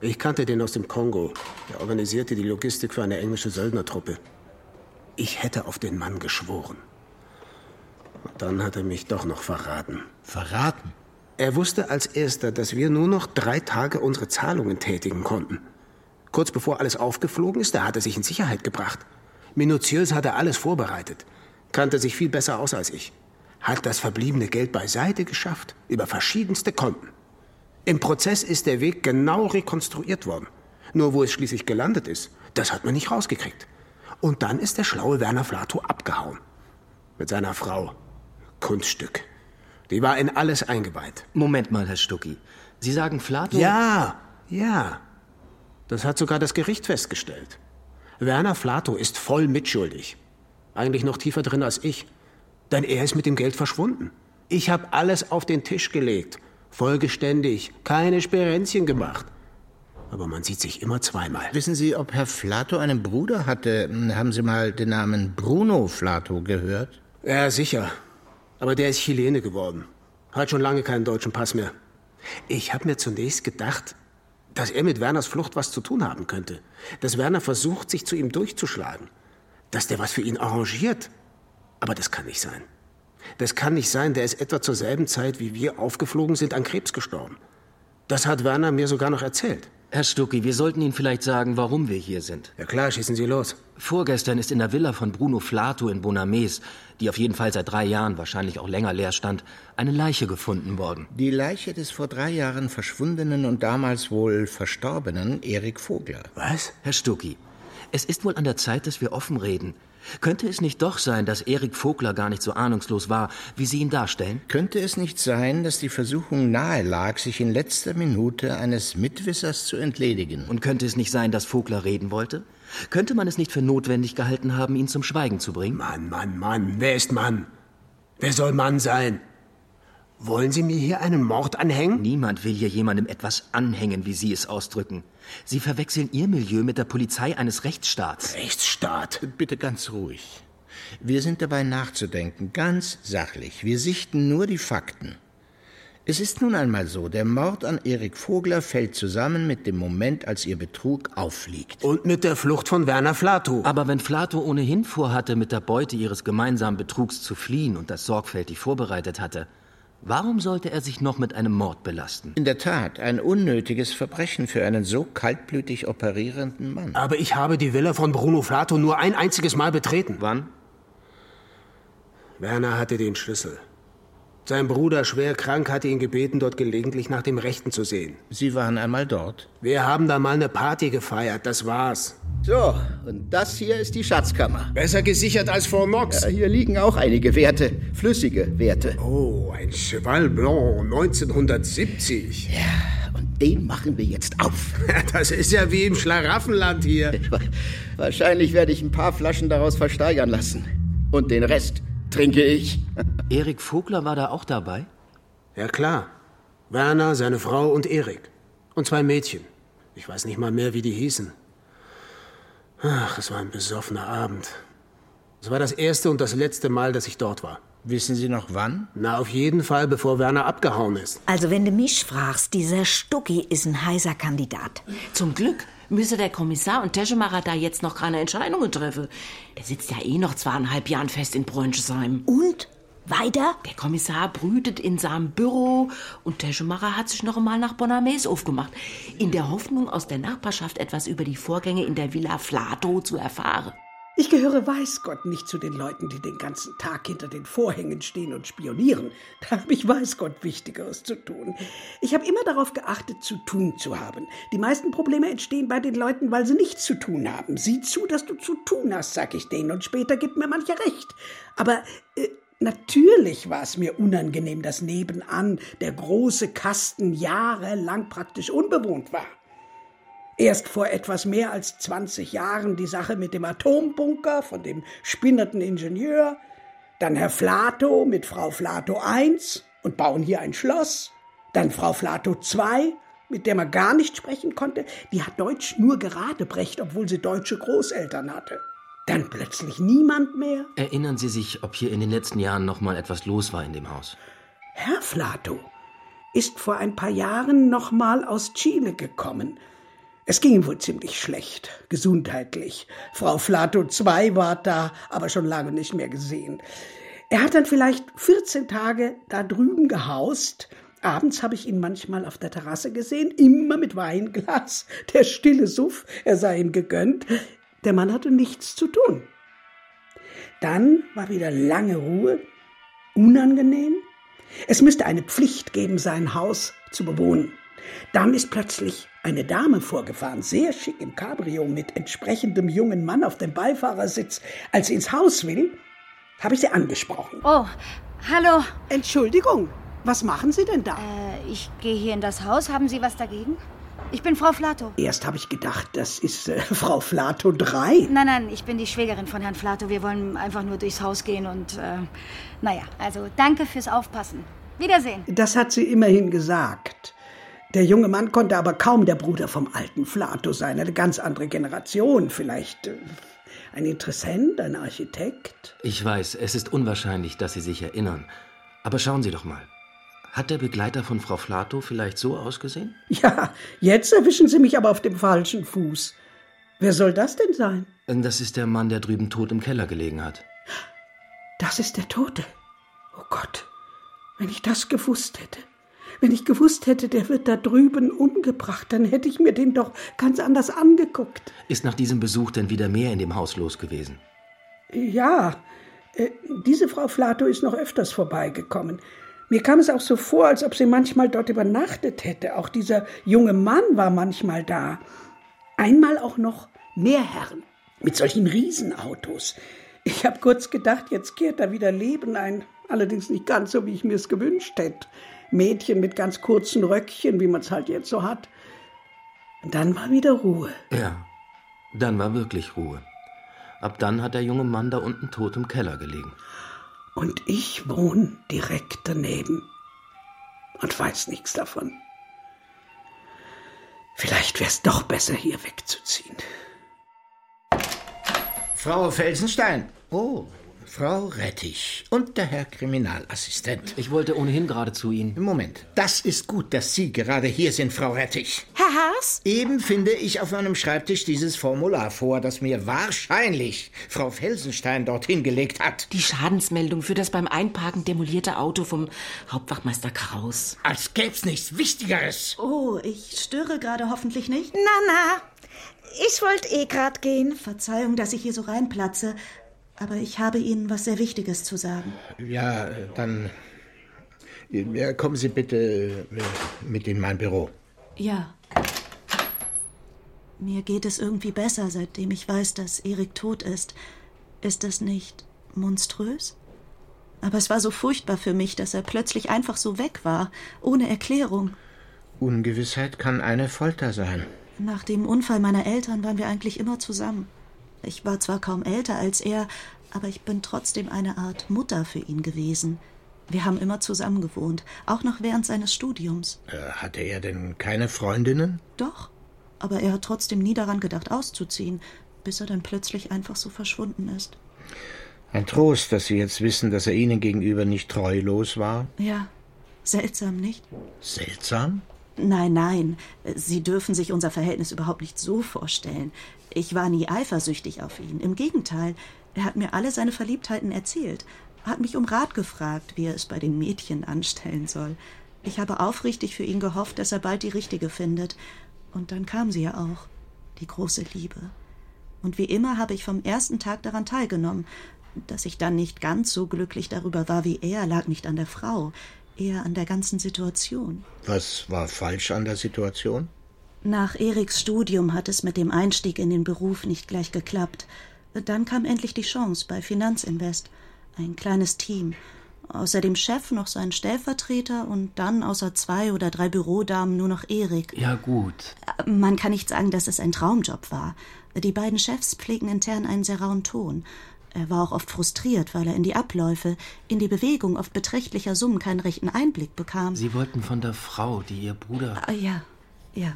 Ich kannte den aus dem Kongo. Der organisierte die Logistik für eine englische Söldnertruppe. Ich hätte auf den Mann geschworen. Und dann hat er mich doch noch verraten. Verraten? Er wusste als erster, dass wir nur noch drei Tage unsere Zahlungen tätigen konnten. Kurz bevor alles aufgeflogen ist, da hat er sich in Sicherheit gebracht. Minutiös hat er alles vorbereitet. Kannte sich viel besser aus als ich. Hat das verbliebene Geld beiseite geschafft, über verschiedenste Konten. Im Prozess ist der Weg genau rekonstruiert worden. Nur wo es schließlich gelandet ist, das hat man nicht rausgekriegt. Und dann ist der schlaue Werner Flato abgehauen. Mit seiner Frau. Kunststück. Die war in alles eingeweiht. Moment mal, Herr Stucki. Sie sagen Flato? Ja, ja. Das hat sogar das Gericht festgestellt. Werner Flato ist voll mitschuldig. Eigentlich noch tiefer drin als ich. Denn er ist mit dem Geld verschwunden. Ich habe alles auf den Tisch gelegt. Vollgeständig. Keine Sperenzchen gemacht. Aber man sieht sich immer zweimal. Wissen Sie, ob Herr Flato einen Bruder hatte? Haben Sie mal den Namen Bruno Flato gehört? Ja, sicher. Aber der ist Chilene geworden. Hat schon lange keinen deutschen Pass mehr. Ich habe mir zunächst gedacht, dass er mit Werners Flucht was zu tun haben könnte. Dass Werner versucht, sich zu ihm durchzuschlagen. Dass der was für ihn arrangiert. Aber das kann nicht sein. Das kann nicht sein, der ist etwa zur selben Zeit, wie wir aufgeflogen sind, an Krebs gestorben. Das hat Werner mir sogar noch erzählt. Herr Stucki, wir sollten Ihnen vielleicht sagen, warum wir hier sind. Ja klar, schießen Sie los. Vorgestern ist in der Villa von Bruno Flato in Bonames, die auf jeden Fall seit drei Jahren, wahrscheinlich auch länger leer stand, eine Leiche gefunden worden. Die Leiche des vor drei Jahren verschwundenen und damals wohl verstorbenen Erik Vogler. Was? Herr Stucki, es ist wohl an der Zeit, dass wir offen reden. Könnte es nicht doch sein, dass Erik Vogler gar nicht so ahnungslos war, wie Sie ihn darstellen? Könnte es nicht sein, dass die Versuchung nahe lag, sich in letzter Minute eines Mitwissers zu entledigen? Und könnte es nicht sein, dass Vogler reden wollte? Könnte man es nicht für notwendig gehalten haben, ihn zum Schweigen zu bringen? Mann, Mann, Mann, wer ist Mann? Wer soll Mann sein? Wollen Sie mir hier einen Mord anhängen? Niemand will hier jemandem etwas anhängen, wie Sie es ausdrücken. Sie verwechseln Ihr Milieu mit der Polizei eines Rechtsstaats. Rechtsstaat? Bitte ganz ruhig. Wir sind dabei nachzudenken, ganz sachlich. Wir sichten nur die Fakten. Es ist nun einmal so, der Mord an Erik Vogler fällt zusammen mit dem Moment, als ihr Betrug auffliegt. Und mit der Flucht von Werner Flato. Aber wenn Flato ohnehin vorhatte, mit der Beute ihres gemeinsamen Betrugs zu fliehen und das sorgfältig vorbereitet hatte, Warum sollte er sich noch mit einem Mord belasten? In der Tat, ein unnötiges Verbrechen für einen so kaltblütig operierenden Mann. Aber ich habe die Villa von Bruno Flato nur ein einziges Mal betreten. Wann? Werner hatte den Schlüssel. Sein Bruder, schwer krank, hatte ihn gebeten, dort gelegentlich nach dem Rechten zu sehen. Sie waren einmal dort? Wir haben da mal eine Party gefeiert, das war's. So, und das hier ist die Schatzkammer. Besser gesichert als Fort Knox. Ja, hier liegen auch einige Werte, flüssige Werte. Oh, ein Cheval Blanc 1970. Ja, und den machen wir jetzt auf. Das ist ja wie im Schlaraffenland hier. Wahrscheinlich werde ich ein paar Flaschen daraus versteigern lassen. Und den Rest trinke ich. Erik Vogler war da auch dabei? Ja, klar. Werner, seine Frau und Erik. Und zwei Mädchen. Ich weiß nicht mal mehr, wie die hießen. Ach, es war ein besoffener Abend. Es war das erste und das letzte Mal, dass ich dort war. Wissen Sie noch wann? Na, auf jeden Fall, bevor Werner abgehauen ist. Also, wenn du mich fragst, dieser Stucki ist ein heißer Kandidat. Zum Glück müsse der Kommissar und Teschemacher da jetzt noch keine Entscheidungen treffen. Der sitzt ja eh noch zweieinhalb Jahren fest in Bronchesheim. Und? Weiter? Der Kommissar brütet in seinem Büro und Teschemacher hat sich noch einmal nach Bonames aufgemacht, in der Hoffnung, aus der Nachbarschaft etwas über die Vorgänge in der Villa Flato zu erfahren. Ich gehöre weiß Gott nicht zu den Leuten, die den ganzen Tag hinter den Vorhängen stehen und spionieren. Da habe ich weiß Gott Wichtigeres zu tun. Ich habe immer darauf geachtet, zu tun zu haben. Die meisten Probleme entstehen bei den Leuten, weil sie nichts zu tun haben. Sieh zu, dass du zu tun hast, sag ich denen, und später gibt mir mancher recht. Aber äh, Natürlich war es mir unangenehm, dass nebenan der große Kasten jahrelang praktisch unbewohnt war. Erst vor etwas mehr als 20 Jahren die Sache mit dem Atombunker von dem spinnerten Ingenieur, dann Herr Flato mit Frau Flato I und bauen hier ein Schloss, dann Frau Flato II, mit der man gar nicht sprechen konnte, die hat Deutsch nur gerade brecht, obwohl sie deutsche Großeltern hatte. Dann plötzlich niemand mehr. Erinnern Sie sich, ob hier in den letzten Jahren noch mal etwas los war in dem Haus? Herr Flato ist vor ein paar Jahren noch mal aus Chile gekommen. Es ging ihm wohl ziemlich schlecht, gesundheitlich. Frau Flato II war da, aber schon lange nicht mehr gesehen. Er hat dann vielleicht 14 Tage da drüben gehaust. Abends habe ich ihn manchmal auf der Terrasse gesehen, immer mit Weinglas. Der stille Suff, er sei ihm gegönnt. Der Mann hatte nichts zu tun. Dann war wieder lange Ruhe, unangenehm. Es müsste eine Pflicht geben, sein Haus zu bewohnen. Dann ist plötzlich eine Dame vorgefahren, sehr schick im Cabrio mit entsprechendem jungen Mann auf dem Beifahrersitz. Als sie ins Haus will, habe ich sie angesprochen. Oh, hallo. Entschuldigung, was machen Sie denn da? Äh, ich gehe hier in das Haus. Haben Sie was dagegen? Ich bin Frau Flato. Erst habe ich gedacht, das ist äh, Frau Flato 3. Nein, nein, ich bin die Schwägerin von Herrn Flato. Wir wollen einfach nur durchs Haus gehen und, äh, naja, also danke fürs Aufpassen. Wiedersehen. Das hat sie immerhin gesagt. Der junge Mann konnte aber kaum der Bruder vom alten Flato sein. Eine ganz andere Generation. Vielleicht äh, ein Interessent, ein Architekt. Ich weiß, es ist unwahrscheinlich, dass Sie sich erinnern. Aber schauen Sie doch mal. Hat der Begleiter von Frau Flato vielleicht so ausgesehen? Ja, jetzt erwischen Sie mich aber auf dem falschen Fuß. Wer soll das denn sein? Das ist der Mann, der drüben tot im Keller gelegen hat. Das ist der Tote. Oh Gott, wenn ich das gewusst hätte. Wenn ich gewusst hätte, der wird da drüben umgebracht, dann hätte ich mir den doch ganz anders angeguckt. Ist nach diesem Besuch denn wieder mehr in dem Haus los gewesen? Ja, äh, diese Frau Flato ist noch öfters vorbeigekommen. Mir kam es auch so vor, als ob sie manchmal dort übernachtet hätte. Auch dieser junge Mann war manchmal da. Einmal auch noch mehr Herren mit solchen Riesenautos. Ich habe kurz gedacht, jetzt kehrt da wieder Leben ein. Allerdings nicht ganz so, wie ich mir es gewünscht hätte. Mädchen mit ganz kurzen Röckchen, wie man es halt jetzt so hat. Und dann war wieder Ruhe. Ja, dann war wirklich Ruhe. Ab dann hat der junge Mann da unten tot im Keller gelegen. Und ich wohne direkt daneben und weiß nichts davon. Vielleicht wäre es doch besser, hier wegzuziehen. Frau Felsenstein. Oh, Frau Rettich und der Herr Kriminalassistent. Ich wollte ohnehin gerade zu Ihnen. Moment, das ist gut, dass Sie gerade hier sind, Frau Rettich. Herr Haas? Eben finde ich auf meinem Schreibtisch dieses Formular vor, das mir wahrscheinlich Frau Felsenstein dorthin gelegt hat. Die Schadensmeldung für das beim Einparken demolierte Auto vom Hauptwachmeister Kraus. Als gäb's nichts Wichtigeres. Oh, ich störe gerade hoffentlich nicht. Na, na. Ich wollte eh grad gehen. Verzeihung, dass ich hier so reinplatze, aber ich habe Ihnen was sehr Wichtiges zu sagen. Ja, dann ja, kommen Sie bitte äh, mit in mein Büro. Ja. Mir geht es irgendwie besser, seitdem ich weiß, dass Erik tot ist. Ist das nicht monströs? Aber es war so furchtbar für mich, dass er plötzlich einfach so weg war, ohne Erklärung. Ungewissheit kann eine Folter sein. Nach dem Unfall meiner Eltern waren wir eigentlich immer zusammen. Ich war zwar kaum älter als er, Aber ich bin trotzdem eine Art Mutter für ihn gewesen. Wir haben immer zusammen gewohnt, auch noch während seines Studiums. Äh, hatte er denn keine Freundinnen? Doch, aber er hat trotzdem nie daran gedacht, auszuziehen, bis er dann plötzlich einfach so verschwunden ist. Ein Trost, dass Sie jetzt wissen, dass er Ihnen gegenüber nicht treulos war? Ja, seltsam, nicht? Seltsam? Nein, nein, Sie dürfen sich unser Verhältnis überhaupt nicht so vorstellen. Ich war nie eifersüchtig auf ihn. Im Gegenteil, er hat mir alle seine Verliebtheiten erzählt, hat mich um Rat gefragt, wie er es bei den Mädchen anstellen soll. Ich habe aufrichtig für ihn gehofft, dass er bald die richtige findet. Und dann kam sie ja auch, die große Liebe. Und wie immer habe ich vom ersten Tag daran teilgenommen. Dass ich dann nicht ganz so glücklich darüber war wie er, lag nicht an der Frau, eher an der ganzen Situation. Was war falsch an der Situation? Nach Eriks Studium hat es mit dem Einstieg in den Beruf nicht gleich geklappt. Dann kam endlich die Chance bei Finanzinvest. Ein kleines Team. Außer dem Chef noch sein Stellvertreter und dann außer zwei oder drei Bürodamen nur noch Erik. Ja, gut. Man kann nicht sagen, dass es ein Traumjob war. Die beiden Chefs pflegen intern einen sehr rauen Ton. Er war auch oft frustriert, weil er in die Abläufe, in die Bewegung oft beträchtlicher Summen keinen rechten Einblick bekam. Sie wollten von der Frau, die Ihr Bruder. Ah, ja, ja.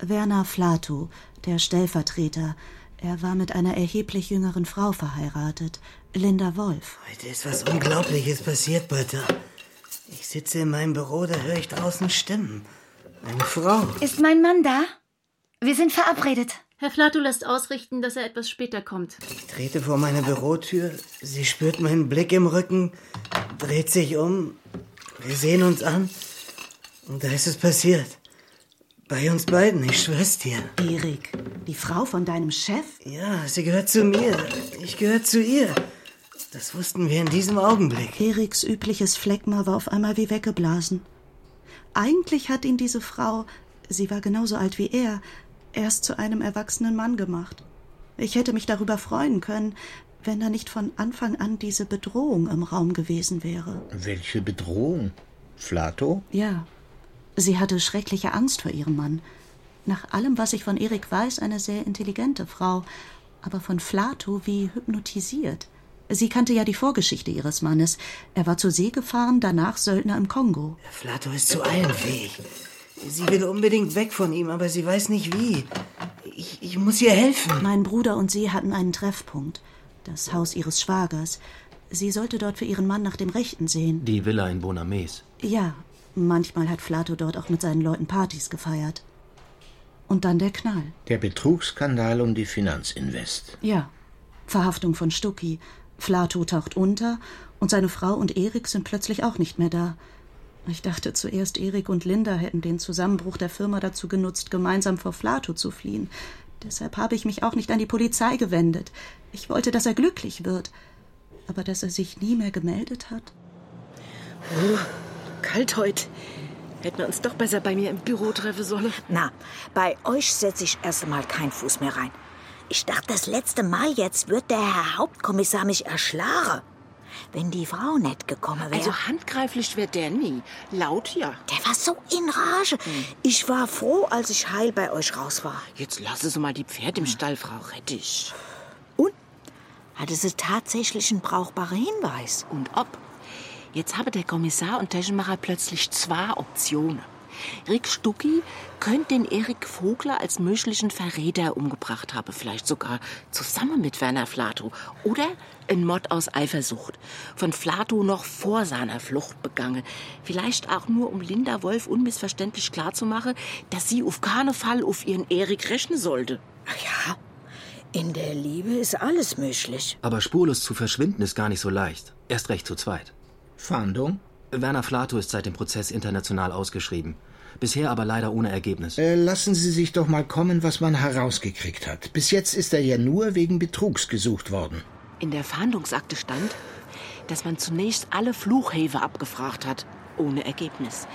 Werner Flato, der Stellvertreter. Er war mit einer erheblich jüngeren Frau verheiratet, Linda Wolf. Heute ist was Unglaubliches passiert, Butter. Ich sitze in meinem Büro, da höre ich draußen Stimmen. Eine Frau. Ist mein Mann da? Wir sind verabredet. Herr Flato lässt ausrichten, dass er etwas später kommt. Ich trete vor meine Bürotür. Sie spürt meinen Blick im Rücken, dreht sich um. Wir sehen uns an. Und da ist es passiert. Bei uns beiden, ich schwör's dir. Erik, die Frau von deinem Chef? Ja, sie gehört zu mir. Ich gehöre zu ihr. Das wussten wir in diesem Augenblick. Eriks übliches Phlegma war auf einmal wie weggeblasen. Eigentlich hat ihn diese Frau, sie war genauso alt wie er, erst zu einem erwachsenen Mann gemacht. Ich hätte mich darüber freuen können, wenn da nicht von Anfang an diese Bedrohung im Raum gewesen wäre. Welche Bedrohung? Flato? Ja. Sie hatte schreckliche Angst vor ihrem Mann. Nach allem, was ich von Erik weiß, eine sehr intelligente Frau, aber von Flato wie hypnotisiert. Sie kannte ja die Vorgeschichte ihres Mannes. Er war zur See gefahren, danach Söldner im Kongo. Flato ist zu allem fähig. Sie will unbedingt weg von ihm, aber sie weiß nicht wie. Ich, ich muss ihr helfen. Mein Bruder und sie hatten einen Treffpunkt. Das Haus ihres Schwagers. Sie sollte dort für ihren Mann nach dem Rechten sehen. Die Villa in Bonames. Ja, manchmal hat Flato dort auch mit seinen Leuten Partys gefeiert. Und dann der Knall. Der Betrugsskandal um die Finanzinvest. Ja, Verhaftung von Stucki. Flato taucht unter und seine Frau und Erik sind plötzlich auch nicht mehr da. Ich dachte zuerst, Erik und Linda hätten den Zusammenbruch der Firma dazu genutzt, gemeinsam vor Flato zu fliehen. Deshalb habe ich mich auch nicht an die Polizei gewendet. Ich wollte, dass er glücklich wird. Aber dass er sich nie mehr gemeldet hat. Oh, kalt heute. Hätten wir uns doch besser bei mir im Büro treffen sollen. Na, bei euch setze ich erst einmal keinen Fuß mehr rein. Ich dachte, das letzte Mal jetzt wird der Herr Hauptkommissar mich erschlagen. Wenn die Frau nicht gekommen wäre. Also handgreiflich wäre der nie. Laut ja. Der war so in Rage. Ich war froh, als ich heil bei euch raus war. Jetzt lasse sie mal die Pferde im Stall, Frau Rettich. Hatte sie tatsächlich einen brauchbaren Hinweis? Und ob? Jetzt habe der Kommissar und Taschenmacher plötzlich zwei Optionen. Rick Stucki könnte den Erik Vogler als möglichen Verräter umgebracht haben, vielleicht sogar zusammen mit Werner Flato. Oder ein Mord aus Eifersucht, von Flato noch vor seiner Flucht begangen. Vielleicht auch nur, um Linda Wolf unmissverständlich klarzumachen, dass sie auf keinen Fall auf ihren Erik rechnen sollte. Ach ja, in der Liebe ist alles möglich. Aber spurlos zu verschwinden ist gar nicht so leicht. Erst recht zu zweit. Fahndung? Werner Flato ist seit dem Prozess international ausgeschrieben. Bisher aber leider ohne Ergebnis. Äh, lassen Sie sich doch mal kommen, was man herausgekriegt hat. Bis jetzt ist er ja nur wegen Betrugs gesucht worden. In der Fahndungsakte stand, dass man zunächst alle Fluchhäfe abgefragt hat, ohne Ergebnis.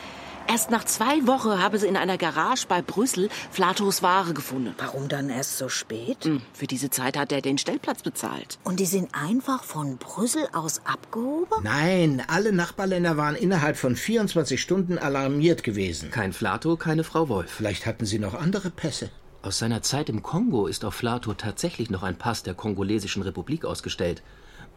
Erst nach zwei Wochen habe sie in einer Garage bei Brüssel Flatos Ware gefunden. Warum dann erst so spät? Hm, für diese Zeit hat er den Stellplatz bezahlt. Und die sind einfach von Brüssel aus abgehoben? Nein, alle Nachbarländer waren innerhalb von 24 Stunden alarmiert gewesen. Kein Flato, keine Frau Wolf. Vielleicht hatten sie noch andere Pässe. Aus seiner Zeit im Kongo ist auf Flato tatsächlich noch ein Pass der Kongolesischen Republik ausgestellt.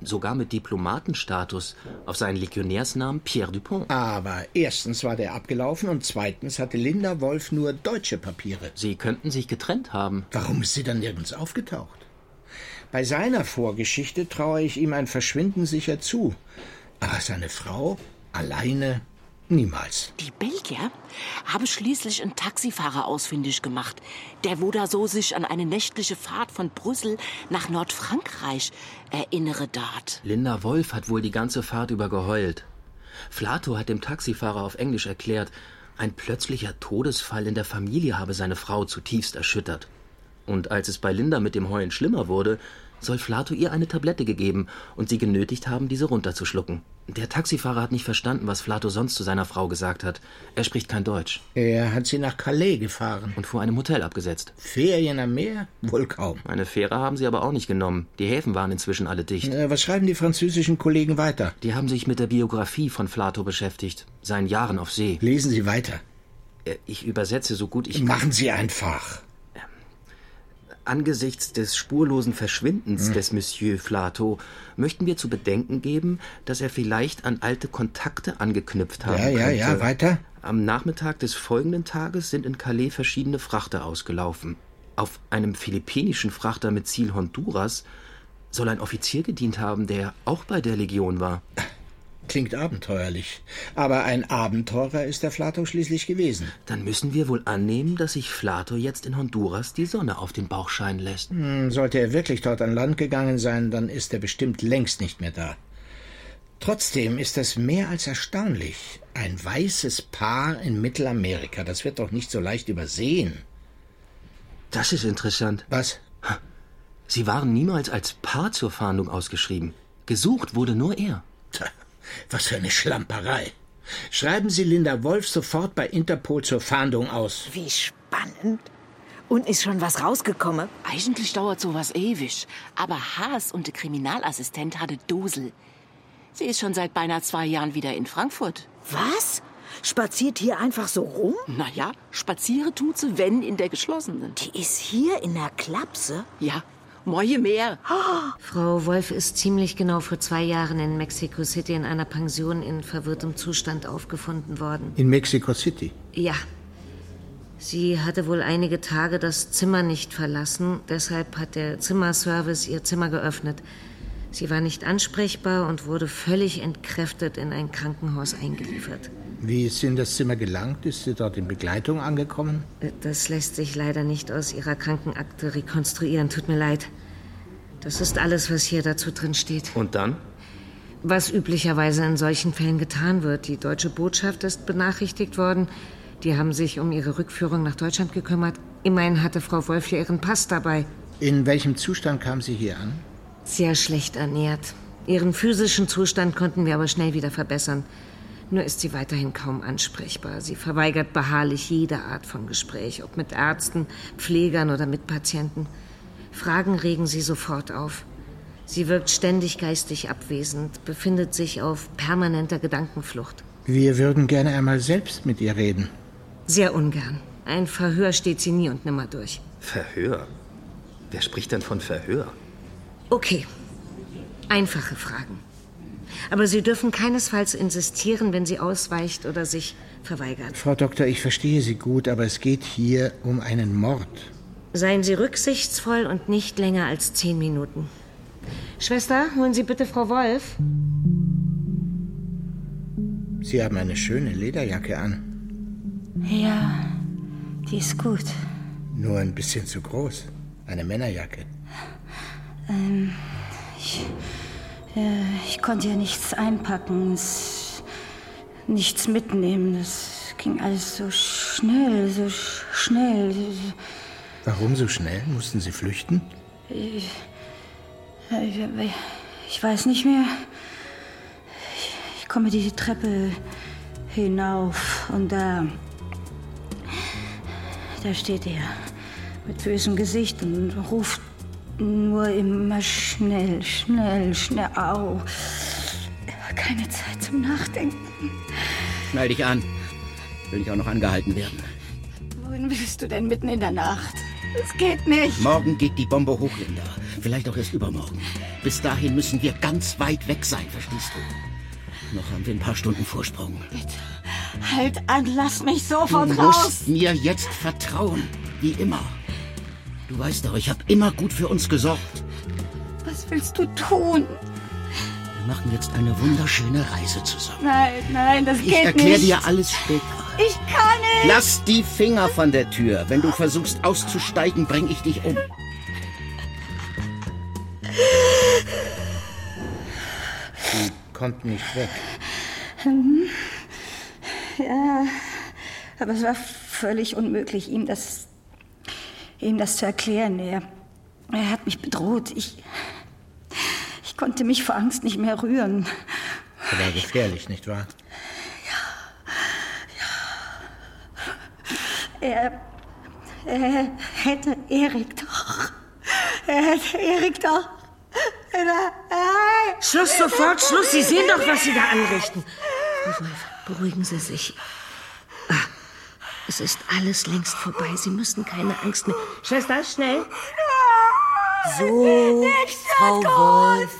Sogar mit Diplomatenstatus auf seinen Legionärsnamen Pierre Dupont. Aber erstens war der abgelaufen und zweitens hatte Linda Wolf nur deutsche Papiere. Sie könnten sich getrennt haben. Warum ist sie dann nirgends aufgetaucht? Bei seiner Vorgeschichte traue ich ihm ein Verschwinden sicher zu. Aber seine Frau alleine niemals. Die Belgier haben schließlich einen Taxifahrer ausfindig gemacht, der wo da so sich an eine nächtliche Fahrt von Brüssel nach Nordfrankreich erinnere dat. Linda Wolf hat wohl die ganze Fahrt über geheult. Flato hat dem Taxifahrer auf Englisch erklärt, ein plötzlicher Todesfall in der Familie habe seine Frau zutiefst erschüttert. Und als es bei Linda mit dem Heulen schlimmer wurde, soll Flato ihr eine Tablette gegeben und sie genötigt haben, diese runterzuschlucken. Der Taxifahrer hat nicht verstanden, was Flato sonst zu seiner Frau gesagt hat. Er spricht kein Deutsch. Er hat sie nach Calais gefahren. Und vor einem Hotel abgesetzt. Ferien am Meer? Wohl kaum. Eine Fähre haben sie aber auch nicht genommen. Die Häfen waren inzwischen alle dicht. Äh, was schreiben die französischen Kollegen weiter? Die haben sich mit der Biografie von Flato beschäftigt. Seinen Jahren auf See. Lesen Sie weiter. Äh, Ich übersetze so gut ich Machen Sie einfach. Angesichts des spurlosen Verschwindens Hm. des Monsieur Flato möchten wir zu bedenken geben, dass er vielleicht an alte Kontakte angeknüpft haben Ja, ja, könnte. ja, weiter. Am Nachmittag des folgenden Tages sind in Calais verschiedene Frachter ausgelaufen. Auf einem philippinischen Frachter mit Ziel Honduras soll ein Offizier gedient haben, der auch bei der Legion war. Klingt abenteuerlich. Aber ein Abenteurer ist der Flato schließlich gewesen. Dann müssen wir wohl annehmen, dass sich Flato jetzt in Honduras die Sonne auf den Bauch scheinen lässt. Hm, Sollte er wirklich dort an Land gegangen sein, dann ist er bestimmt längst nicht mehr da. Trotzdem ist das mehr als erstaunlich. Ein weißes Paar in Mittelamerika, das wird doch nicht so leicht übersehen. Das ist interessant. Was? Sie waren niemals als Paar zur Fahndung ausgeschrieben. Gesucht wurde nur er. Tja, was für eine Schlamperei. Schreiben Sie Linda Wolf sofort bei Interpol zur Fahndung aus. Wie spannend. Und ist schon was rausgekommen? Eigentlich dauert sowas ewig. Aber Haas und der Kriminalassistent hatte Dusel. Sie ist schon seit beinahe zwei Jahren wieder in Frankfurt. Was? Spaziert hier einfach so rum? Naja, spaziere tut sie, wenn in der geschlossenen. Die ist hier in der Klapse? Ja, Moje mehr. Frau Wolf ist ziemlich genau vor zwei Jahren in Mexico City in einer Pension in verwirrtem Zustand aufgefunden worden. In Mexico City. Ja. Sie hatte wohl einige Tage das Zimmer nicht verlassen, deshalb hat der Zimmerservice ihr Zimmer geöffnet. Sie war nicht ansprechbar und wurde völlig entkräftet in ein Krankenhaus eingeliefert. Wie ist sie in das Zimmer gelangt? Ist sie dort in Begleitung angekommen? Das lässt sich leider nicht aus ihrer Krankenakte rekonstruieren. Tut mir leid. Das ist alles, was hier dazu drin steht. Und dann? Was üblicherweise in solchen Fällen getan wird. Die deutsche Botschaft ist benachrichtigt worden. Die haben sich um ihre Rückführung nach Deutschland gekümmert. Immerhin hatte Frau Wolf ja ihren Pass dabei. In welchem Zustand kam sie hier an? Sehr schlecht ernährt. Ihren physischen Zustand konnten wir aber schnell wieder verbessern. Nur ist sie weiterhin kaum ansprechbar. Sie verweigert beharrlich jede Art von Gespräch, ob mit Ärzten, Pflegern oder Mitpatienten. Fragen regen sie sofort auf. Sie wirkt ständig geistig abwesend, befindet sich auf permanenter Gedankenflucht. Wir würden gerne einmal selbst mit ihr reden. Sehr ungern. Ein Verhör steht sie nie und nimmer durch. Verhör? Wer spricht denn von Verhör? Okay. Einfache Fragen. Aber Sie dürfen keinesfalls insistieren, wenn sie ausweicht oder sich verweigert. Frau Doktor, ich verstehe Sie gut, aber es geht hier um einen Mord. Seien Sie rücksichtsvoll und nicht länger als zehn Minuten. Schwester, holen Sie bitte Frau Wolf. Sie haben eine schöne Lederjacke an. Ja, die ist gut. Nur ein bisschen zu groß. Eine Männerjacke. Ähm, ich, äh, ich konnte ja nichts einpacken, es, nichts mitnehmen. Das ging alles so schnell, so sch schnell. Warum so schnell? Mussten Sie flüchten? Ich, ich, ich weiß nicht mehr. Ich, ich komme die Treppe hinauf und da. Da steht er mit bösem Gesicht und ruft nur immer schnell, schnell, schnell. Au. Keine Zeit zum Nachdenken. Schnall dich an. Will ich auch noch angehalten werden. Wohin willst du denn mitten in der Nacht? Es geht nicht. Morgen geht die Bombe hoch, Linda. Vielleicht auch erst übermorgen. Bis dahin müssen wir ganz weit weg sein, verstehst du? Noch haben wir ein paar Stunden Vorsprung. Bitte. Halt an, lass mich sofort du raus. musst mir jetzt vertrauen. Wie immer. Du weißt doch, ich habe immer gut für uns gesorgt. Was willst du tun? Wir machen jetzt eine wunderschöne Reise zusammen. Nein, nein, das Ich geht erkläre nicht. dir alles später. Ich kann nicht. Lass die Finger von der Tür. Wenn du versuchst auszusteigen, bring ich dich um. Sie konnten nicht weg. Hm. Ja, aber es war völlig unmöglich, ihm das, ihm das zu erklären. Er, er hat mich bedroht. Ich, ich konnte mich vor Angst nicht mehr rühren. Aber gefährlich, nicht wahr? Er, er hätte Erik doch. Er hätte Erik doch. Er, Schluss sofort, Schluss. Sie sehen doch, was Sie da anrichten. Beruhigen Sie sich. Es ist alles längst vorbei. Sie müssen keine Angst mehr. Schwester, schnell. So, Frau Wolf,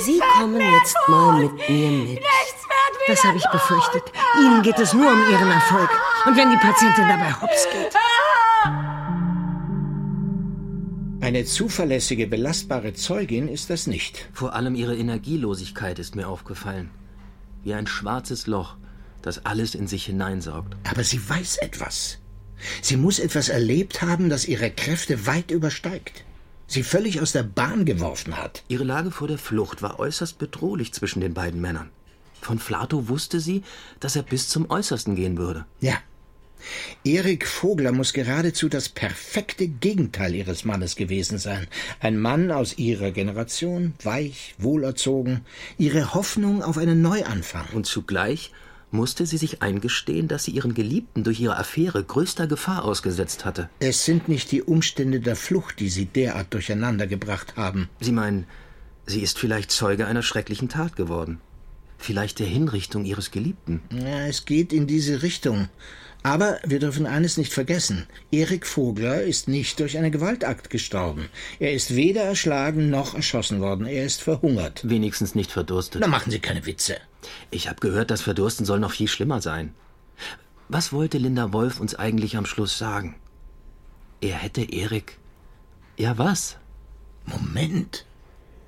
Sie kommen jetzt mal mit mir mit. Das habe ich befürchtet. Ihnen geht es nur um Ihren Erfolg. Und wenn die Patientin dabei hops geht. Eine zuverlässige, belastbare Zeugin ist das nicht. Vor allem ihre Energielosigkeit ist mir aufgefallen. Wie ein schwarzes Loch, das alles in sich hineinsaugt. Aber sie weiß etwas. Sie muss etwas erlebt haben, das ihre Kräfte weit übersteigt. Sie völlig aus der Bahn geworfen hat. Ihre Lage vor der Flucht war äußerst bedrohlich zwischen den beiden Männern. Von Flato wusste sie, dass er bis zum Äußersten gehen würde. Ja. Erik Vogler muss geradezu das perfekte Gegenteil ihres Mannes gewesen sein. Ein Mann aus ihrer Generation, weich, wohlerzogen, ihre Hoffnung auf einen Neuanfang. Und zugleich musste sie sich eingestehen, dass sie ihren Geliebten durch ihre Affäre größter Gefahr ausgesetzt hatte. Es sind nicht die Umstände der Flucht, die sie derart durcheinander gebracht haben. Sie meinen, sie ist vielleicht Zeuge einer schrecklichen Tat geworden. Vielleicht der Hinrichtung ihres Geliebten. Ja, es geht in diese Richtung. Aber wir dürfen eines nicht vergessen. Erik Vogler ist nicht durch einen Gewaltakt gestorben. Er ist weder erschlagen noch erschossen worden. Er ist verhungert. Wenigstens nicht verdurstet. Na, machen Sie keine Witze. Ich habe gehört, das Verdursten soll noch viel schlimmer sein. Was wollte Linda Wolf uns eigentlich am Schluss sagen? Er hätte Erik. Ja, was? Moment.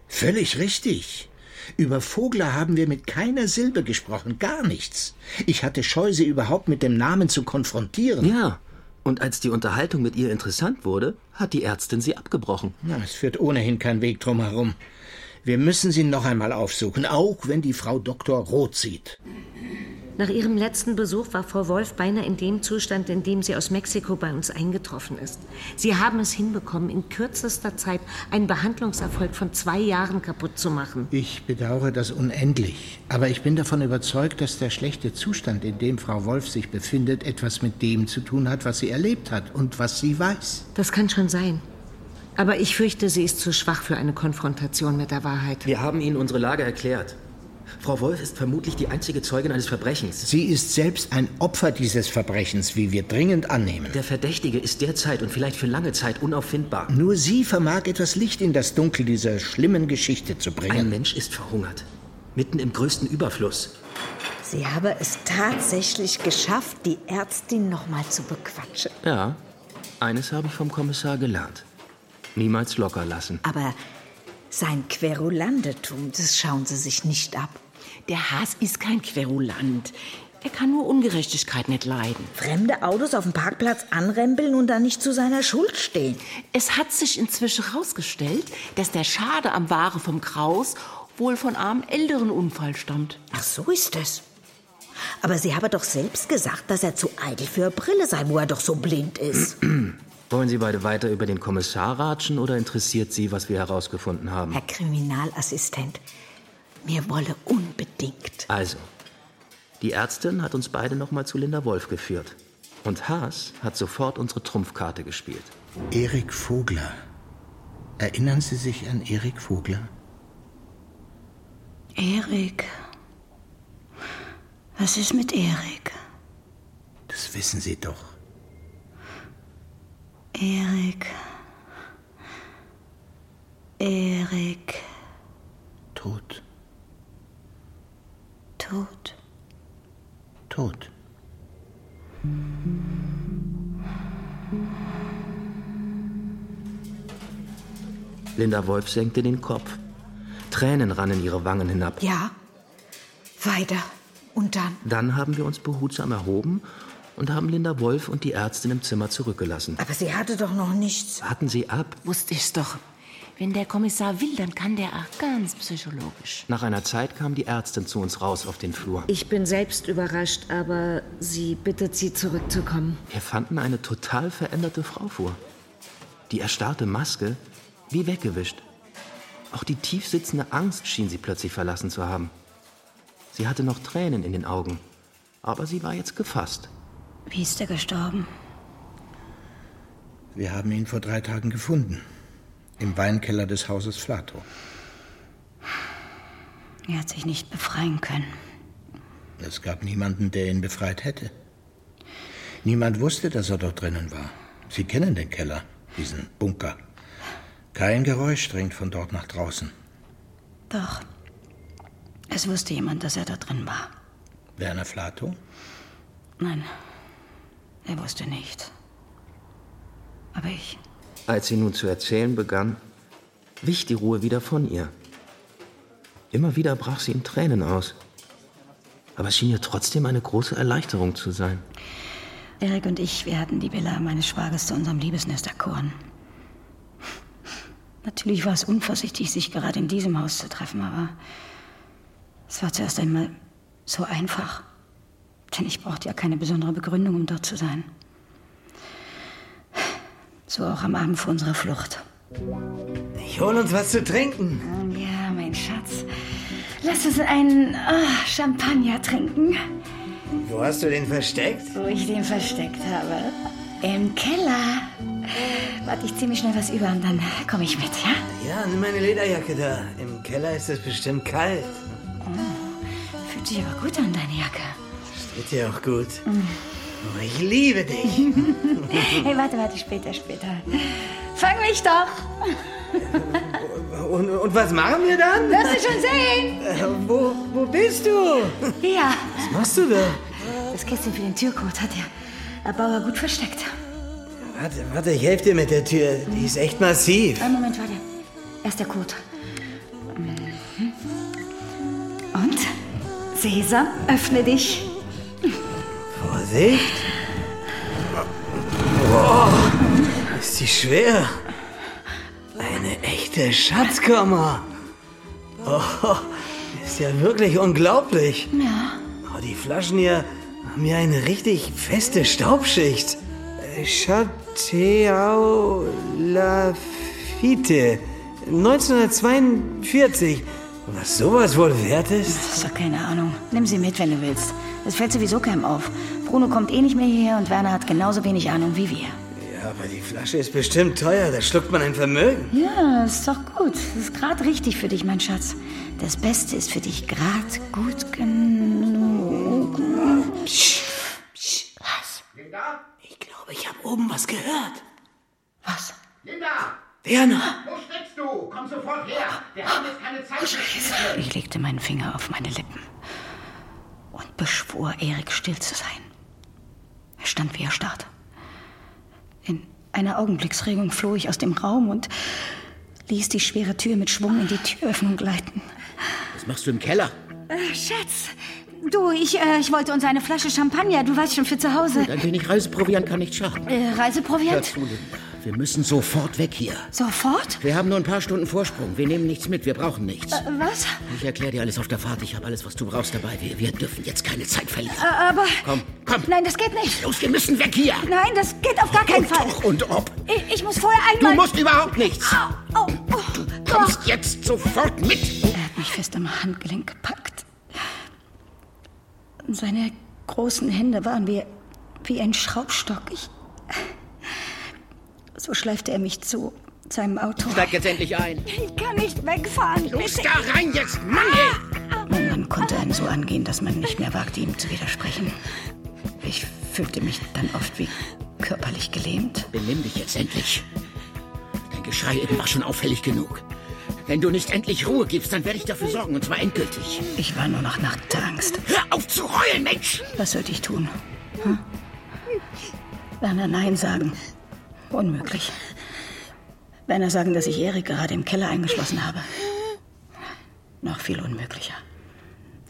Völlig richtig. Über Vogler haben wir mit keiner Silbe gesprochen, gar nichts. Ich hatte Scheu, sie überhaupt mit dem Namen zu konfrontieren. Ja, und als die Unterhaltung mit ihr interessant wurde, hat die Ärztin sie abgebrochen. Na, es führt ohnehin kein Weg drum herum. Wir müssen sie noch einmal aufsuchen, auch wenn die Frau Doktor rot sieht. Nach ihrem letzten Besuch war Frau Wolf beinahe in dem Zustand, in dem sie aus Mexiko bei uns eingetroffen ist. Sie haben es hinbekommen, in kürzester Zeit einen Behandlungserfolg von zwei Jahren kaputt zu machen. Ich bedauere das unendlich, aber ich bin davon überzeugt, dass der schlechte Zustand, in dem Frau Wolf sich befindet, etwas mit dem zu tun hat, was sie erlebt hat und was sie weiß. Das kann schon sein. Aber ich fürchte, sie ist zu schwach für eine Konfrontation mit der Wahrheit. Wir haben Ihnen unsere Lage erklärt. Frau Wolf ist vermutlich die einzige Zeugin eines Verbrechens. Sie ist selbst ein Opfer dieses Verbrechens, wie wir dringend annehmen. Der Verdächtige ist derzeit und vielleicht für lange Zeit unauffindbar. Nur sie vermag etwas Licht in das Dunkel dieser schlimmen Geschichte zu bringen. Ein Mensch ist verhungert. Mitten im größten Überfluss. Sie habe es tatsächlich geschafft, die Ärztin noch mal zu bequatschen. Ja, eines habe ich vom Kommissar gelernt. Niemals locker lassen. Aber sein Querulandetum, das schauen Sie sich nicht ab. Der Haas ist kein Querulant. Er kann nur Ungerechtigkeit nicht leiden. Fremde Autos auf dem Parkplatz anrempeln und dann nicht zu seiner Schuld stehen. Es hat sich inzwischen herausgestellt, dass der Schade am Ware vom Kraus wohl von einem älteren Unfall stammt. Ach, so ist es. Aber Sie haben doch selbst gesagt, dass er zu eitel für eine Brille sei, wo er doch so blind ist. Wollen Sie beide weiter über den Kommissar ratschen oder interessiert Sie, was wir herausgefunden haben? Herr Kriminalassistent, mir wolle unbedingt. Also, die Ärztin hat uns beide noch mal zu Linda Wolf geführt. Und Haas hat sofort unsere Trumpfkarte gespielt. Erik Vogler. Erinnern Sie sich an Erik Vogler? Erik. Was ist mit Erik? Das wissen Sie doch. Erik. Erik. Tot. Tot. Tot. Linda Wolf senkte den Kopf. Tränen rannen ihre Wangen hinab. Ja. Weiter. Und dann? Dann haben wir uns behutsam erhoben und haben Linda Wolf und die Ärztin im Zimmer zurückgelassen. Aber sie hatte doch noch nichts. Hatten sie ab. Wusste ich's doch. Wenn der Kommissar will, dann kann der auch ganz psychologisch. Nach einer Zeit kam die Ärztin zu uns raus auf den Flur. Ich bin selbst überrascht, aber sie bittet sie zurückzukommen. Wir fanden eine total veränderte Frau vor. Die erstarrte Maske wie weggewischt. Auch die tief sitzende Angst schien sie plötzlich verlassen zu haben. Sie hatte noch Tränen in den Augen, aber sie war jetzt gefasst. Wie ist er gestorben? Wir haben ihn vor drei Tagen gefunden. Im Weinkeller des Hauses Flato. Er hat sich nicht befreien können. Es gab niemanden, der ihn befreit hätte. Niemand wusste, dass er dort drinnen war. Sie kennen den Keller, diesen Bunker. Kein Geräusch dringt von dort nach draußen. Doch. Es wusste jemand, dass er da drin war. Werner Flato? Nein, er wusste nicht. Aber ich. Als sie nun zu erzählen begann, wich die Ruhe wieder von ihr. Immer wieder brach sie in Tränen aus. Aber es schien ihr trotzdem eine große Erleichterung zu sein. Erik und ich, wir hatten die Villa meines Schwagers zu unserem Liebesnest erkoren. Natürlich war es unvorsichtig, sich gerade in diesem Haus zu treffen, aber es war zuerst einmal so einfach. Denn ich brauchte ja keine besondere Begründung, um dort zu sein. So auch am Abend vor unserer Flucht. Ich hol uns was zu trinken. Ja, mein Schatz. Lass uns einen ah, Champagner trinken. Wo hast du den versteckt? Wo ich den versteckt habe? Im Keller. Warte, ich zieh mir schnell was über und dann komme ich mit, ja? Ja, nimm meine Lederjacke da. Im Keller ist es bestimmt kalt. Oh, fühlt sich aber gut an, deine Jacke. Steht dir auch gut. Oh, ich liebe dich. hey, warte, warte, später, später. Fang mich doch. Und, und was machen wir dann? Wirst du schon sehen. Äh, wo, wo bist du? Hier. Was machst du da? Das Kästchen für den Türcode hat der Erbauer gut versteckt. Warte, warte, ich helfe dir mit der Tür. Die ist echt massiv. Einen Moment, warte. Erst der Code. Mhm. Und? Sesam, öffne dich. Vorsicht. Wow, ist die schwer. Eine echte Schatzkammer. Oh, ist ja wirklich unglaublich. Ja. Oh, die Flaschen hier haben ja eine richtig feste Staubschicht. Chateau Lafitte. 1942. Was sowas wohl wert ist? Das ist doch keine Ahnung. Nimm sie mit, wenn du willst. Das fällt sowieso keinem auf. Bruno kommt eh nicht mehr hierher und Werner hat genauso wenig Ahnung wie wir. Ja, aber die Flasche ist bestimmt teuer. Da schluckt man ein Vermögen. Ja, ist doch gut. Das ist gerade richtig für dich, mein Schatz. Das Beste ist für dich gerade gut genug. Psst, psst. Was? Linda? Ich glaube, ich habe oben was gehört. Was? Linda! Werner! Wo steckst du? Komm sofort her! Wir haben jetzt keine Zeit für Spiele. Ich legte meinen Finger auf meine Lippen und beschwor, Erik still zu sein. Er stand wie erstarrt. In einer Augenblicksregung floh ich aus dem Raum und ließ die schwere Tür mit Schwung in die Türöffnung gleiten. Was machst du im Keller? Äh, Schatz, du, ich, äh, ich wollte uns eine Flasche Champagner, du weißt schon, für zu Hause. Gut, ein wenig Reiseproviant kann nicht schaden. Äh, Reiseproviant? Hör zu, Linda. Wir müssen sofort weg hier. Sofort? Wir haben nur ein paar Stunden Vorsprung. Wir nehmen nichts mit, wir brauchen nichts. Äh, was? Ich erkläre dir alles auf der Fahrt. Ich habe alles, was du brauchst dabei. Wir, wir dürfen jetzt keine Zeit verlieren. Äh, aber. Komm, komm. Nein, das geht nicht. Los, wir müssen weg hier. Nein, das geht auf gar keinen und Fall. Doch und ob. Ich, ich muss vorher einmal. Du musst überhaupt nichts. Au, au, au. Du kommst jetzt sofort mit. Er hat mich fest am Handgelenk gepackt. Seine großen Hände waren wie, wie ein Schraubstock. Ich. So schleifte er mich zu seinem Auto. Steig jetzt endlich ein. Ich kann nicht wegfahren. Los da rein jetzt, Mann! ey! Mein Mann konnte einen so angehen, dass man nicht mehr wagte, ihm zu widersprechen. Ich fühlte mich dann oft wie körperlich gelähmt. Benimm dich jetzt endlich. Dein Geschrei eben war schon auffällig genug. Wenn du nicht endlich Ruhe gibst, dann werde ich dafür sorgen, und zwar endgültig. Ich war nur noch nach der Angst. Hör auf zu heulen, Mensch! Was sollte ich tun? Hm? Werner Nein sagen. Unmöglich. Werner sagen, dass ich Erik gerade im Keller eingeschlossen habe. Noch viel unmöglicher.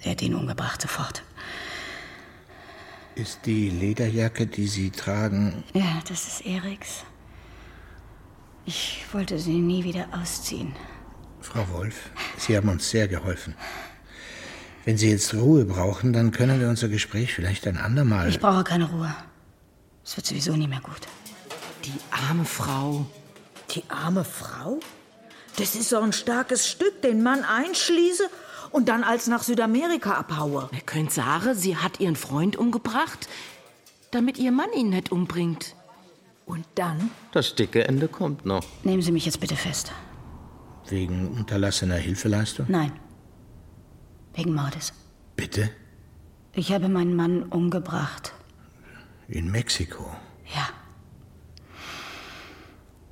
Er hat ihn umgebracht sofort. Ist die Lederjacke, die Sie tragen, Ja, das ist Eriks. Ich wollte sie nie wieder ausziehen. Frau Wolf, Sie haben uns sehr geholfen. Wenn Sie jetzt Ruhe brauchen, dann können wir unser Gespräch vielleicht ein andermal. Ich brauche keine Ruhe. Es wird sowieso nie mehr gut. Die arme Frau. Die arme Frau? Das ist so ein starkes Stück, den Mann einschließe und dann als nach Südamerika abhaue. Ihr könnt sagen, sie hat ihren Freund umgebracht, damit ihr Mann ihn nicht umbringt. Und dann? Das dicke Ende kommt noch. Nehmen Sie mich jetzt bitte fest. Wegen unterlassener Hilfeleistung? Nein. Wegen Mordes. Bitte? Ich habe meinen Mann umgebracht. In Mexiko. Ja.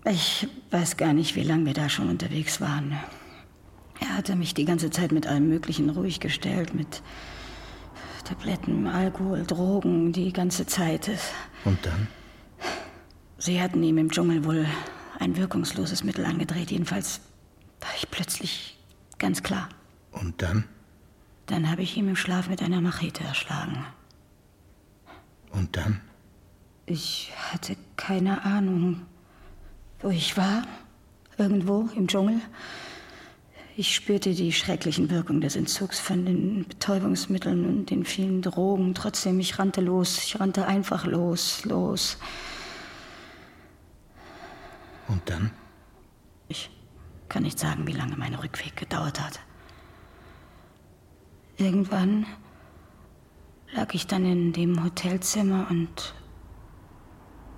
Ich weiß gar nicht, wie lange wir da schon unterwegs waren. Er hatte mich die ganze Zeit mit allem Möglichen ruhig gestellt, mit Tabletten, Alkohol, Drogen, die ganze Zeit. Und dann? Sie hatten ihm im Dschungel wohl ein wirkungsloses Mittel angedreht. Jedenfalls war ich plötzlich ganz klar. Und dann? Dann habe ich ihn im Schlaf mit einer Machete erschlagen. Und dann? Ich hatte keine Ahnung, wo ich war. Irgendwo im Dschungel. Ich spürte die schrecklichen Wirkungen des Entzugs von den Betäubungsmitteln und den vielen Drogen. Trotzdem, ich rannte los. Ich rannte einfach los, los. Und dann? Ich kann nicht sagen, wie lange mein Rückweg gedauert hat. Irgendwann lag ich dann in dem Hotelzimmer und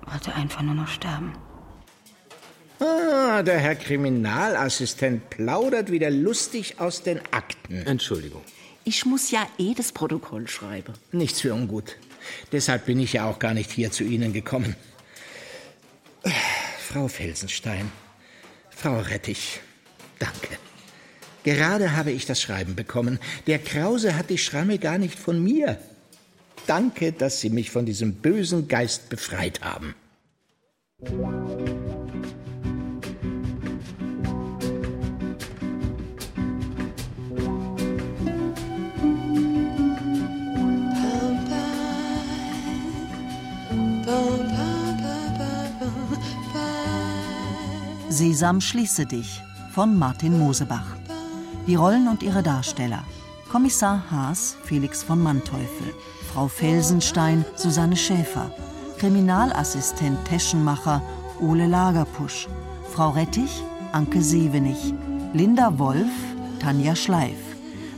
wollte einfach nur noch sterben. Ah, der Herr Kriminalassistent plaudert wieder lustig aus den Akten. Entschuldigung. Ich muss ja eh das Protokoll schreiben. Nichts für ungut. Deshalb bin ich ja auch gar nicht hier zu Ihnen gekommen. Frau Felsenstein, Frau Rettich, danke. Gerade habe ich das Schreiben bekommen. Der Krause hat die Schramme gar nicht von mir. Danke, dass Sie mich von diesem bösen Geist befreit haben. Sesam, schließe dich von Martin Mosebach. Die Rollen und ihre Darsteller. Kommissar Haas, Felix von Manteuffel. Frau Felsenstein, Susanne Schäfer. Kriminalassistent Teschenmacher, Ole Lagerpusch. Frau Rettich, Anke Sevenich. Linda Wolf, Tanja Schleif.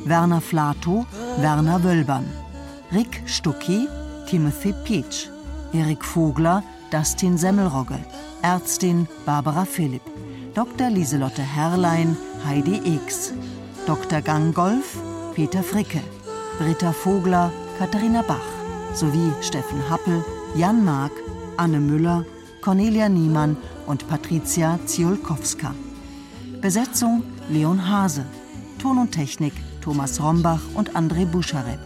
Werner Flato, Werner Wölbern. Rick Stucki, Timothy Peach. Erik Vogler, Dustin Semmelrogge. Ärztin Barbara Philipp. Dr. Lieselotte Herrlein, Heidi X. Dr. Gangolf, Peter Fricke. Britta Vogler, Katharina Bach. Sowie Steffen Happel, Jan Mark, Anne Müller, Cornelia Niemann und Patricia Ziolkowska. Besetzung Leon Hase. Ton und Technik Thomas Rombach und André Buscharep.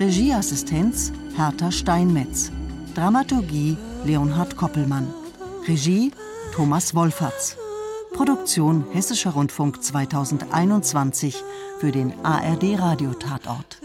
Regieassistenz Hertha Steinmetz. Dramaturgie Leonhard Koppelmann. Regie Thomas Wolferts. Produktion Hessischer Rundfunk 2021 für den ARD Radiotatort.